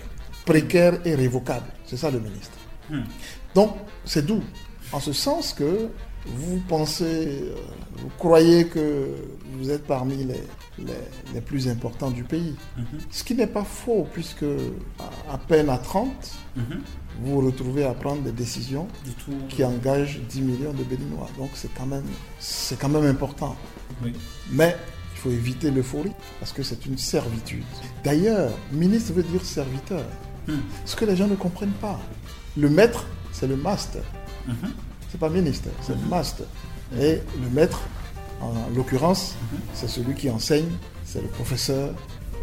Précaire et révocable. C'est ça le ministre. Mhm. Donc, c'est doux. En ce sens que vous pensez, euh, vous croyez que vous êtes parmi les, les, les plus importants du pays. Mhm. Ce qui n'est pas faux, puisque à, à peine à 30, Mhm. vous vous retrouvez à prendre des décisions tout. qui engagent 10 millions de Béninois. Donc, c'est quand, même- quand même important. Oui. Mais il faut éviter l'euphorie, parce que c'est une servitude. D'ailleurs, ministre veut dire serviteur. Mhm. Ce que les gens ne comprennent pas. Le maître, c'est le master. Mhm. C'est pas ministre, c'est le master. Et le maître, en l'occurrence, c'est celui qui enseigne, c'est le professeur,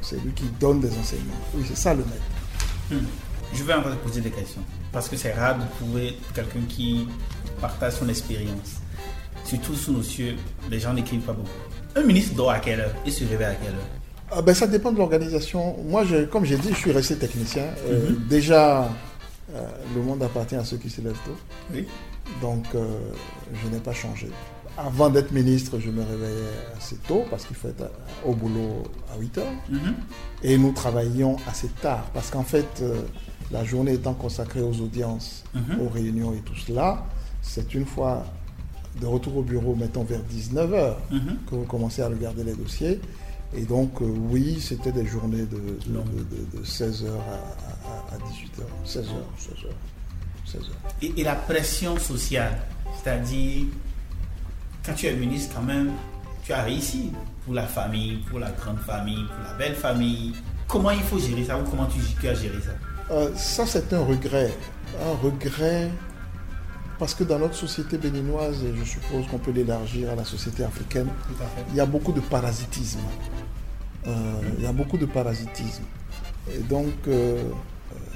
c'est lui qui donne des enseignements. Oui, c'est ça le maître. Hmm. Je vais encore te poser des questions. Parce que c'est rare de trouver quelqu'un qui partage son expérience. Surtout sous nos cieux, les gens n'écrivent pas beaucoup. Un ministre dort à quelle heure? Et se réveille à quelle heure? Ah ben, ça dépend de l'organisation. Moi, je- comme j'ai dit, je suis resté technicien. Euh, Déjà, euh, le monde appartient à ceux qui se lèvent tôt. Oui. Donc, euh, je n'ai pas changé. Avant d'être ministre, je me réveillais assez tôt parce qu'il faut être à- au boulot à 8 heures. Mhm. Et nous travaillions assez tard parce qu'en fait, euh, la journée étant consacrée aux audiences, Mhm. aux réunions et tout cela, c'est une fois de retour au bureau, mettons vers 19h, Mhm. que vous commencez à regarder les dossiers. Et donc, euh, oui, c'était des journées de, de, de- de 16h à, 18h. 16h, 16h, 16h. Et, et la pression sociale, c'est-à-dire quand tu es ministre, quand même, tu as réussi pour la famille, pour la grande famille, pour la belle famille. Comment il faut gérer ça ou comment tu, tu as géré ça? Euh, ça, c'est un regret. Un regret parce que dans notre société béninoise, et je suppose qu'on peut l'élargir à la société africaine, il y a beaucoup de parasitisme. Euh, il y a beaucoup de parasitisme. Et donc, euh,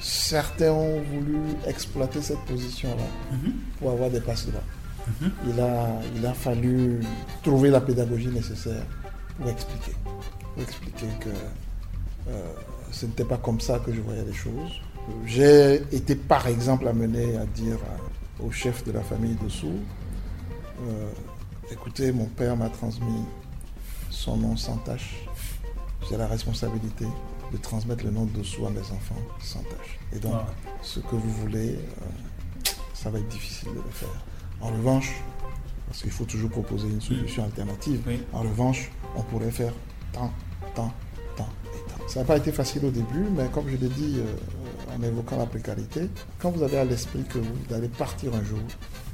certains ont voulu exploiter cette position-là Mhm. pour avoir des passes droits. Mhm. Il, a, il a fallu trouver la pédagogie nécessaire pour expliquer. Pour expliquer que euh, ce n'était pas comme ça que je voyais les choses. J'ai été par exemple amené à dire à- au chef de la famille dessous, euh, écoutez, mon père m'a transmis son nom sans tâche. J'ai la responsabilité de transmettre le nom dessous à mes enfants sans tâche. Et donc, ce que vous voulez, euh, ça va être difficile de le faire. En revanche, parce qu'il faut toujours proposer une solution alternative, Oui. en revanche, on pourrait faire tant, tant, tant et tant. Ça n'a pas été facile au début, mais comme je l'ai dit euh, en évoquant la précarité, quand vous avez à l'esprit que vous allez partir un jour,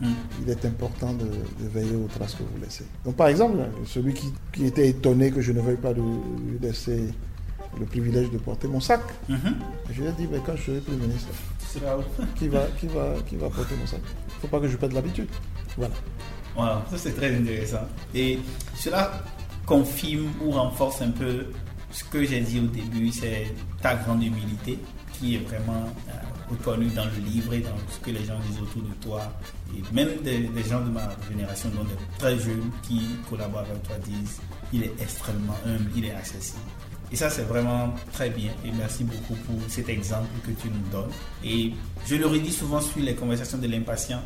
Mm. il est important de, de veiller aux traces que vous laissez. Donc par exemple, celui qui, qui était étonné que je ne veuille pas lui, laisser le privilège de porter mon sac, je lui ai dit, mais quand je serai plus ministre, qui va, qui va, qui va porter mon sac? Faut pas que je perde l'habitude. Voilà. Wow, ça c'est très intéressant. Et cela confirme ou renforce un peu ce que j'ai dit au début, c'est ta grande humilité qui est vraiment euh, reconnue dans le livre et dans ce que les gens disent autour de toi. Et même des, des gens de ma génération, dont des très jeunes qui collaborent avec toi, disent il est extrêmement humble, il est accessible. Et ça, c'est vraiment très bien. Et merci beaucoup pour cet exemple que tu nous donnes. Et je le redis souvent sur les conversations de l'impatient.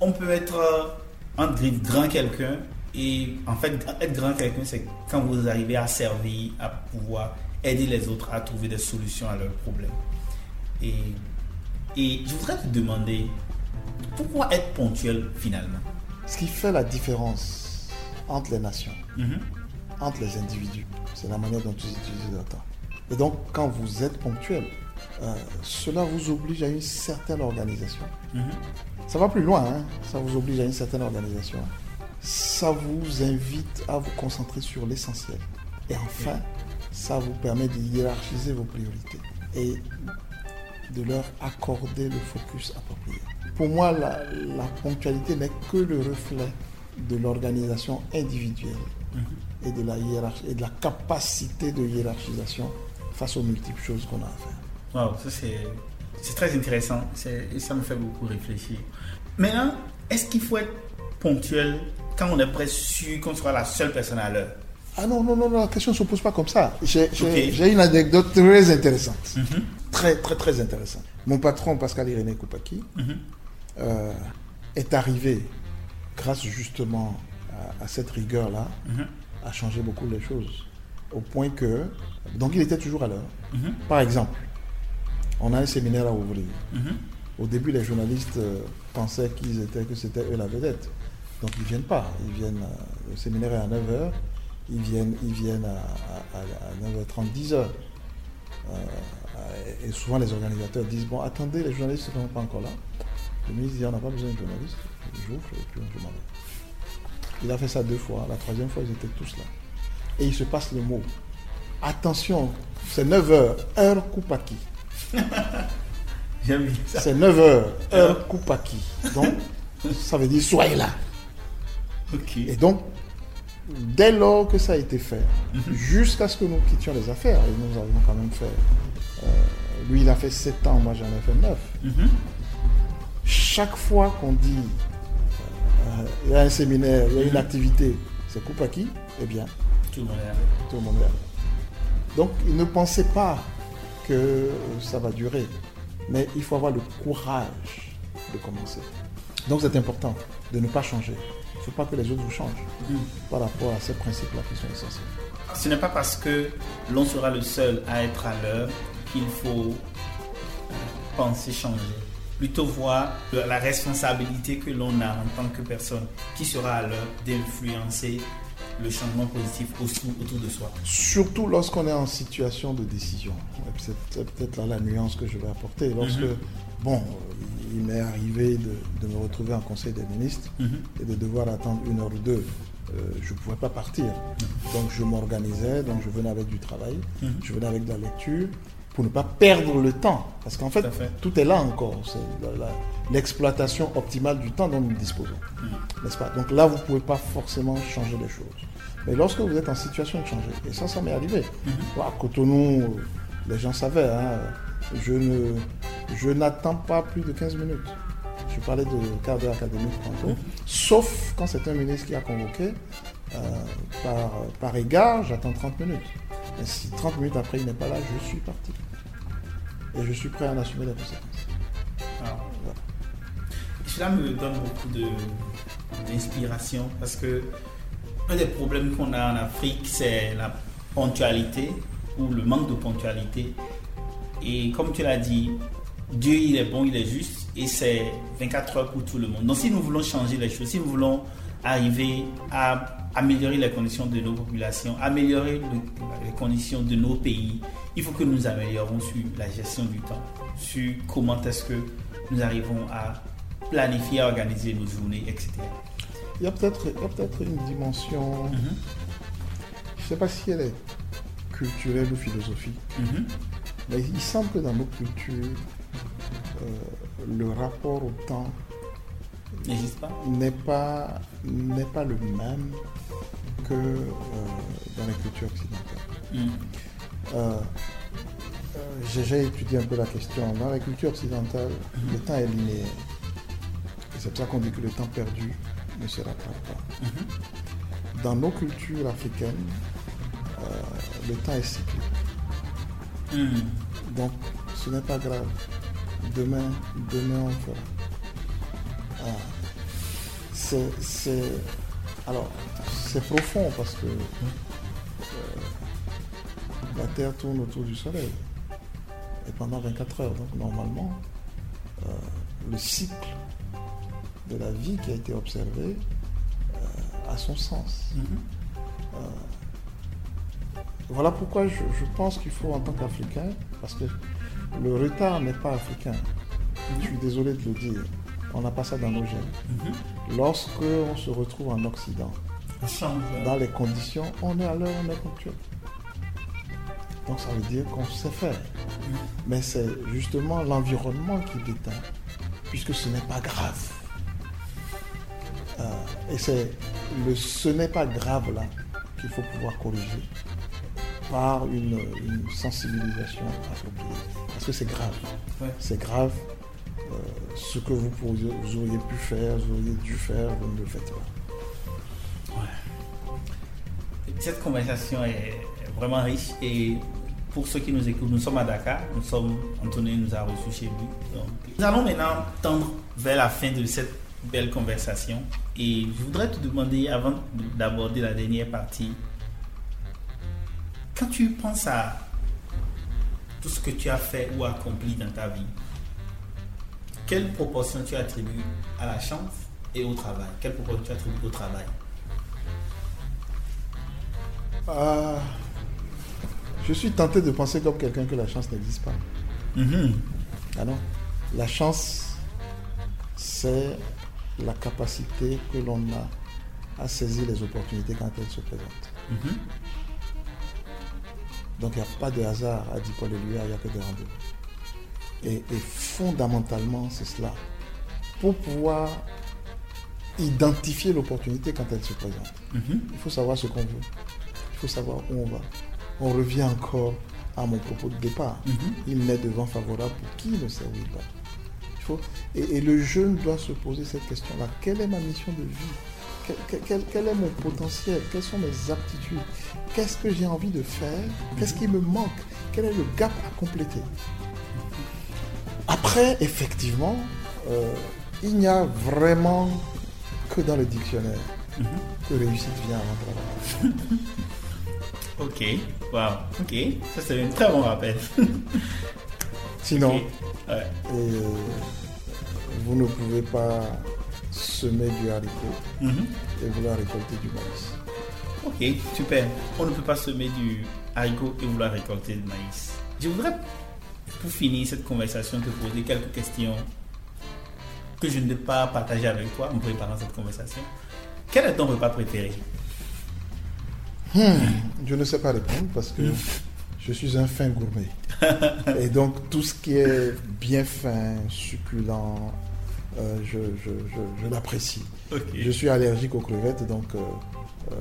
On peut être euh, entre griffes grand quelqu'un. Et en fait, être grand quelqu'un, c'est quand vous arrivez à servir, à pouvoir aider les autres à trouver des solutions à leurs problèmes. Et, et je voudrais te demander, pourquoi être ponctuel finalement? Ce qui fait la différence entre les nations, Mhm. Entre les individus, c'est la manière dont vous utilisez le temps. Et donc, quand vous êtes ponctuel, euh, cela vous oblige à une certaine organisation. Mhm. Ça va plus loin, hein. ça vous oblige à une certaine organisation. Ça vous invite à vous concentrer sur l'essentiel. Et enfin, ça vous permet de hiérarchiser vos priorités et de leur accorder le focus approprié. Pour moi, la, la ponctualité n'est que le reflet de l'organisation individuelle et, de la hiérarchie, et de la capacité de hiérarchisation face aux multiples choses qu'on a à faire. Wow, ça c'est, c'est très intéressant et ça me fait beaucoup réfléchir. Maintenant, est-ce qu'il faut être ponctuel quand on est presque sûr qu'on sera la seule personne à l'heure? Ah non, non, non, non, la question ne se pose pas comme ça. J'ai une anecdote très intéressante. Très, très, très intéressante. Mon patron, Pascal Irénée Koupaki, Mhm. euh, est arrivé, grâce justement à, à cette rigueur-là, Mhm. À changer beaucoup les choses. Au point que. Donc, il était toujours à l'heure. Mhm. Par exemple, on a un séminaire à ouvrir. Mhm. Au début, les journalistes euh, pensaient qu'ils étaient, que c'était eux la vedette. Donc ils ne viennent pas. Ils viennent, euh, le séminaire est à 9h. Ils viennent, ils viennent à, à- à 9h30, 10h. et souvent, les organisateurs disent Bon, attendez, les journalistes ne sont pas encore là. Le ministre dit On n'a pas besoin de journalistes. J'ouvre et puis je m'en vais. Il a fait ça deux fois. La troisième fois, ils étaient tous là. Et il se passe le mot Attention, c'est 9h, heure Koupaki. J'aime ça. C'est 9h, heure Koupaki. Donc, ça veut dire soyez là. Et donc, dès lors que ça a été fait, jusqu'à ce que nous quittions les affaires, et nous avions quand même fait. euh, lui, il a fait 7 ans, moi j'en ai fait 9. Mhm. Chaque fois qu'on dit il y a un séminaire, il y a une activité, c'est Koupaki, eh bien, Tout le monde est là. tout le monde est là. Donc, ne pensait pas que ça va durer. Mais il faut avoir le courage de commencer. Donc, c'est important de ne pas changer. Il ne faut pas que les autres vous changent par rapport à ces principes-là qui sont essentiels. Ce n'est pas parce que l'on sera le seul à être à l'heure qu'il faut euh, penser changer. Plutôt voir la responsabilité que l'on a en tant que personne qui sera à l'heure d'influencer le changement positif autour, de soi. Surtout lorsqu'on est en situation de décision. C'est peut-être là la nuance que je vais apporter. Lorsque, bon, il m'est arrivé de, de me retrouver en conseil des ministres Mhm. et de devoir attendre une heure ou deux je ne pouvais pas partir. Donc je m'organisais, donc je venais avec du travail, Mhm. je venais avec de la lecture pour ne pas perdre le temps. Parce qu'en fait, Tout à fait. tout est là encore. C'est l'exploitation optimale du temps dont nous disposons. Mhm. N'est-ce pas? Donc là, vous ne pouvez pas forcément changer les choses. Mais lorsque vous êtes en situation de changer, et ça, ça m'est arrivé. Bon, À Cotonou, les gens savaient, hein, je ne, je n'attends pas plus de 15 minutes. Je parlais de quart d'heure académique tantôt. Sauf quand c'est un ministre qui a convoqué, euh, par, par égard, j'attends 30 minutes. Mais si 30 minutes après il n'est pas là, je suis parti. Et je suis prêt à en assumer les conséquences. Alors, Cela me donne beaucoup d'inspiration parce que un des problèmes qu'on a en Afrique, c'est la ponctualité ou le manque de ponctualité. Et comme tu l'as dit, Dieu, il est bon, il est juste et c'est 24 heures pour tout le monde. Donc si nous voulons changer les choses, si nous voulons arriver à améliorer les conditions de nos populations, améliorer le- les conditions de nos pays, il faut que nous améliorons sur la gestion du temps, sur comment est-ce que nous arrivons à planifier, à organiser nos journées, etc. Il y a peut-être peut-être une dimension, Mhm. je ne sais pas si elle est culturelle ou philosophique, Mhm. mais il semble que dans nos cultures, le rapport au temps n'est pas, n'est pas le même que euh, dans les cultures occidentales. Mhm. Euh, euh, j'ai, étudié un peu la question. Dans la culture occidentale, le temps est linéaire. Et c'est pour ça qu'on dit que le temps perdu ne se rattrape pas. Dans nos cultures africaines, euh, le temps est cyclique. Mhm. Donc, ce n'est pas grave. Demain, demain on fera. Ah. C'est, c'est, alors, c'est profond parce que euh, la Terre tourne autour du Soleil. Et pendant 24 heures. Donc, normalement, euh, le cycle de la vie qui a été observé euh, a son sens. Mhm. Voilà pourquoi je, je pense qu'il faut en tant qu'Africain, parce que le retard n'est pas africain. Je suis désolé de le dire. On n'a pas ça dans nos gènes. Mhm. Lorsque on se retrouve en Occident, change. dans les conditions, on est à l'heure, on est ponctuel. Donc ça veut dire qu'on sait faire. Mais c'est justement l'environnement qui déteint, puisque ce n'est pas grave. Euh, et c'est le ce n'est pas grave là qu'il faut pouvoir corriger par une, une sensibilisation appropriée. Parce que c'est grave. Ouais. C'est grave. euh, ce que vous, pourriez- vous auriez pu faire, vous auriez dû faire, vous ne le faites pas. Cette conversation est vraiment riche et pour ceux qui nous écoutent, nous sommes à Dakar, nous sommes, Anthony nous a reçus chez lui. Donc, nous allons maintenant tendre vers la fin de cette belle conversation et je voudrais te demander, avant d'aborder la dernière partie, quand tu penses à tout ce que tu as fait ou accompli dans ta vie, quelle proportion tu attribues à la chance et au travail? Quelle proportion tu attribues au travail? Ah, je suis tenté de penser comme quelqu'un que la chance n'existe pas. Mhm. Ah non. La chance, c'est la capacité que l'on a à saisir les opportunités quand elles se présentent. Mhm. Donc il n'y a pas de hasard, a dit Paul Éluard, il n'y a que des rendez-vous. Et, et fondamentalement, c'est cela. Pour pouvoir identifier l'opportunité quand elle se présente, Mhm. il faut savoir ce qu'on veut. Il faut savoir où on va. On revient encore à mon propos de départ. Mhm. Il n'est de vent favorable pour qui ne servit pas. Il faut, et, et le jeune doit se poser cette question-là. Quelle est ma mission de vie? Quel, est mon potentiel? Quelles sont mes aptitudes? Qu'est-ce que j'ai envie de faire? Qu'est-ce qui me manque? Quel est le gap à compléter? Après, effectivement, euh, il n'y a vraiment que dans le dictionnaire Mhm. que réussite vient avant travail. Ok, wow, ok, ça c'est un très bon rappel. Sinon, ouais. euh, vous ne pouvez pas semer du haricot Mhm. et vouloir récolter du maïs. Ok, super. On ne peut pas semer du haricot et vouloir récolter du maïs. Je voudrais, pour finir cette conversation, te poser quelques questions que je ne vais pas partager avec toi, en préparant cette conversation. Quel est ton repas préféré? Hmm, je ne sais pas répondre parce que je suis un fin gourmet. Et donc tout ce qui est bien fin, succulent, euh, je, je, l'apprécie. Je suis allergique aux crevettes, donc euh, euh,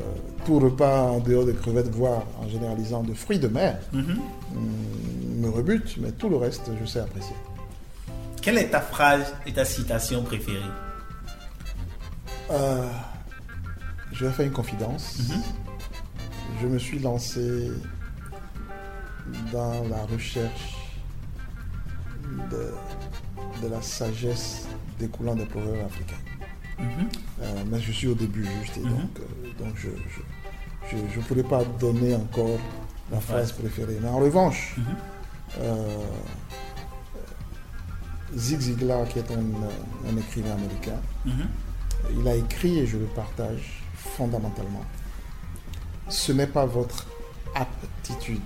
tout repas en dehors des crevettes, voire en généralisant de fruits de mer, mhm. mm, me rebute, mais tout le reste, je sais apprécier. Quelle est ta phrase et ta citation préférée? Je vais faire une confidence. Mhm. Je me suis lancé dans la recherche de, la sagesse découlant des proverbes africains. Mhm. Euh, mais je suis au début juste et mhm. donc, euh, donc je ne pourrais pas donner encore la phrase préférée. Mais en revanche, mhm. euh, Zig Ziglar, qui est un, écrivain américain, il a écrit, et je le partage fondamentalement, ce n'est pas votre aptitude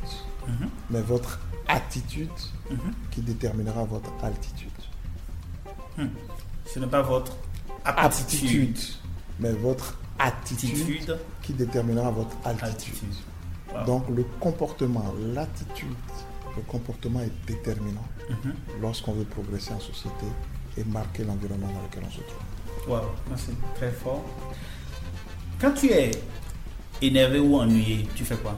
mais votre attitude qui déterminera votre altitude. Ce n'est pas votre aptitude, mais votre attitude, qui déterminera votre altitude. Donc le comportement, l'attitude, le comportement est déterminant mhm. lorsqu'on veut progresser en société et marquer l'environnement dans lequel on se trouve. Wow, c'est très fort. Quand tu es énervé ou ennuyé, tu fais quoi?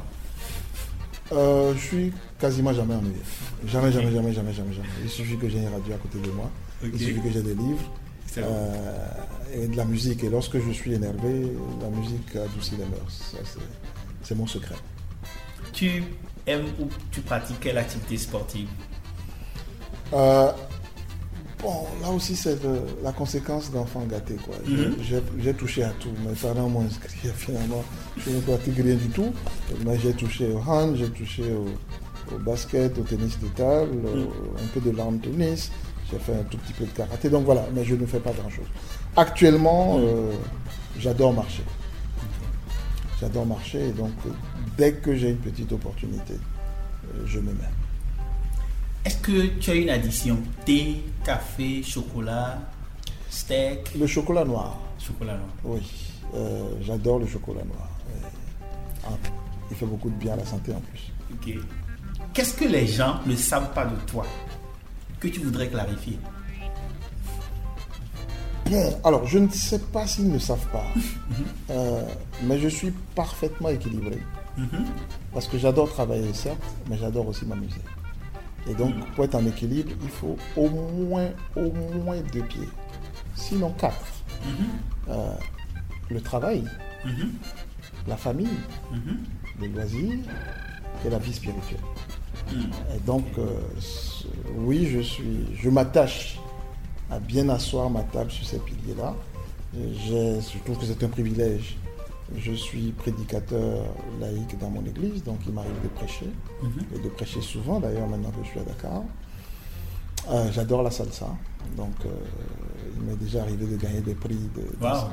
Euh, je suis quasiment jamais ennuyé. Jamais, jamais, jamais, jamais, jamais, jamais. Il suffit que j'ai une radio à côté de moi. Il suffit que j'ai des livres euh, et de la musique. Et lorsque je suis énervé, la musique adoucit les mœurs. C'est mon secret. Tu aimes ou tu pratiques quelle activité sportive? Euh, Bon, là aussi, c'est la conséquence d'enfants gâtés. Quoi. Mhm. J'ai touché à tout. Mes parents m'ont inscrit finalement. Je ne pratique rien du tout. Mais j'ai touché au hand, j'ai touché au, basket, au tennis de table, mhm. un peu de lawn tennis. J'ai fait un tout petit peu de karaté. Donc voilà, mais je ne fais pas grand-chose. Actuellement, euh, j'adore marcher. J'adore marcher. Et donc, dès que j'ai une petite opportunité, euh, je me mets. Est-ce que tu as une addition? Thé, café, chocolat, steak? Le chocolat noir. Chocolat noir. Oui, euh, j'adore le chocolat noir. Ah, il fait beaucoup de bien à la santé en plus. Ok. Qu'est-ce que les gens ne savent pas de toi? Que tu voudrais clarifier Bon, alors je ne sais pas s'ils ne savent pas, euh, mais je suis parfaitement équilibré. Mhm. Parce que j'adore travailler, certes, mais j'adore aussi m'amuser. Et donc, pour être en équilibre, il faut au moins, au moins deux pieds, sinon quatre. Mhm. Euh, le travail, la famille, les loisirs et la vie spirituelle. Et donc, euh, oui, je suis, je m'attache à bien asseoir ma table sur ces piliers-là. Je trouve que c'est un privilège je suis prédicateur laïque dans mon église, donc il m'arrive de prêcher, mhm. et de prêcher souvent d'ailleurs maintenant que je suis à Dakar. Euh, j'adore la salsa, donc euh, il m'est déjà arrivé de gagner des prix de,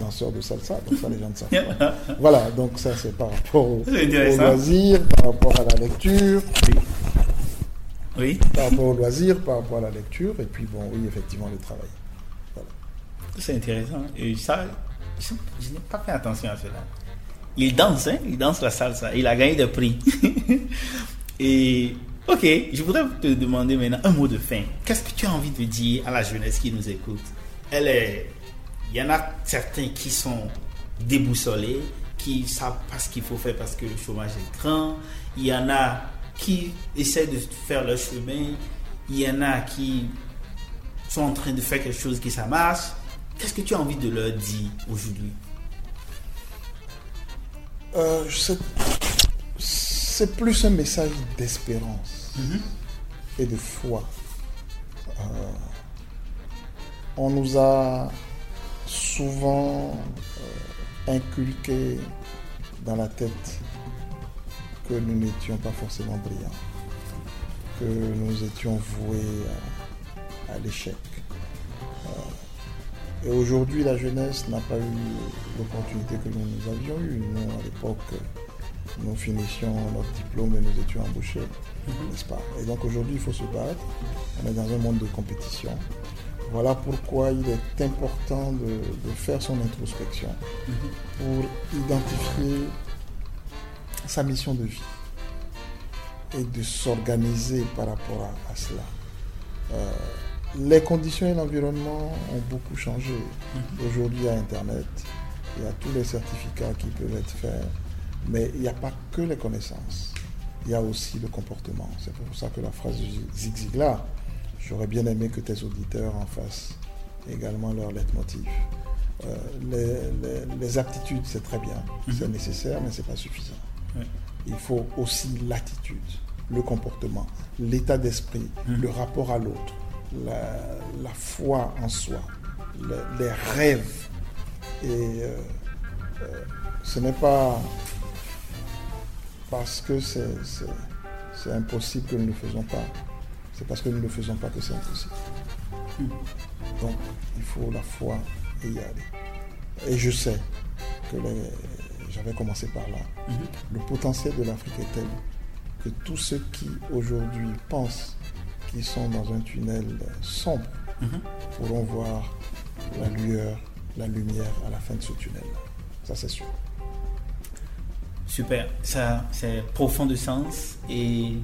danseurs de salsa, donc ça les gens ne savent pas. voilà, donc ça c'est par rapport au, loisir, par rapport à la lecture. Oui. Oui. Par rapport au loisir, par rapport à la lecture, et puis bon, oui, effectivement, le travail. C'est intéressant. Et ça, je n'ai pas fait attention à cela. Il danse, hein? il danse la salsa. Il a gagné des prix. Et ok, je voudrais te demander maintenant un mot de fin. Qu'est-ce que tu as envie de dire à la jeunesse qui nous écoute? Elle est, il y en a certains qui sont déboussolés, qui savent pas ce qu'il faut faire parce que le chômage est grand. Il y en a qui essaient de faire leur chemin. Il y en a qui sont en train de faire quelque chose qui ça marche. Qu'est-ce que tu as envie de leur dire aujourd'hui? Euh, c'est plus un message d'espérance mhm. et de foi. Euh, on nous a souvent euh, inculqué dans la tête que nous n'étions pas forcément brillants, que nous étions voués à l'échec. Et aujourd'hui, la jeunesse n'a pas eu l'opportunité que nous, avions eue. Nous, à l'époque, nous finissions notre diplôme et nous étions embauchés, mhm. n'est-ce pas? Et donc aujourd'hui, il faut se battre. On est dans un monde de compétition. Voilà pourquoi il est important de, faire son introspection mhm. pour identifier sa mission de vie et de s'organiser par rapport à, cela. Euh, les conditions et l'environnement ont beaucoup changé. Mhm. Aujourd'hui, il y a Internet, il y a tous les certificats qui peuvent être faits, mais il n'y a pas que les connaissances. Il y a aussi le comportement. C'est pour ça que la phrase de Zig Ziglar, j'aurais bien aimé que tes auditeurs en fassent également leur leitmotiv. Euh, les, aptitudes, c'est très bien, mhm. c'est nécessaire, mais ce n'est pas suffisant. Il faut aussi l'attitude, le comportement, l'état d'esprit, mhm. le rapport à l'autre, la, foi en soi, les rêves. Et euh, euh, ce n'est pas parce que c'est impossible que nous ne le faisons pas. C'est parce que nous ne le faisons pas que c'est impossible. Mhm. Donc, il faut la foi et y aller. Et je sais que j'avais commencé par là. Mhm. Le potentiel de l'Afrique est tel que tous ceux qui aujourd'hui pensent qu'ils sont dans un tunnel sombre mhm. pourront voir la lueur, la lumière à la fin de ce tunnel. Ça, c'est sûr. Super. Ça, c'est profond de sens et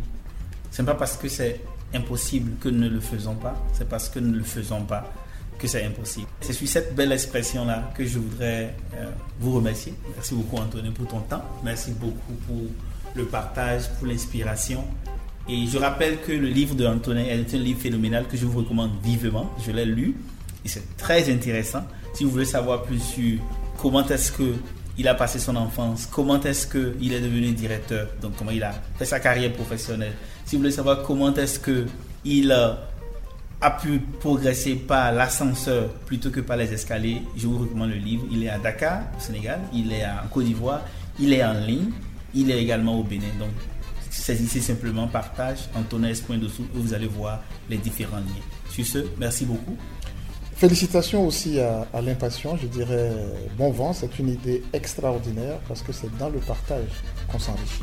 ce n'est pas parce que c'est impossible que nous ne le faisons pas, c'est parce que nous ne le faisons pas que c'est impossible. C'est sur cette belle expression-là que je voudrais euh, vous remercier. Merci beaucoup Antoine pour ton temps. Merci beaucoup pour le partage, pour l'inspiration. Et je rappelle que le livre de Antonin est un livre phénoménal que je vous recommande vivement. Je l'ai lu et c'est très intéressant. Si vous voulez savoir plus sur comment est-ce que il a passé son enfance, comment est-ce qu'il est devenu directeur, donc comment il a fait sa carrière professionnelle. Si vous voulez savoir comment est-ce qu'il a pu progresser par l'ascenseur plutôt que par les escaliers, je vous recommande le livre. Il est à Dakar, au Sénégal, il est en Côte d'Ivoire, il est en ligne, il est également au Bénin. Donc, saisissez simplement partage dessous et vous allez voir les différents liens. Sur ce, merci beaucoup. Félicitations aussi à, à l'impatient, je dirais bon vent, c'est une idée extraordinaire parce que c'est dans le partage qu'on s'enrichit.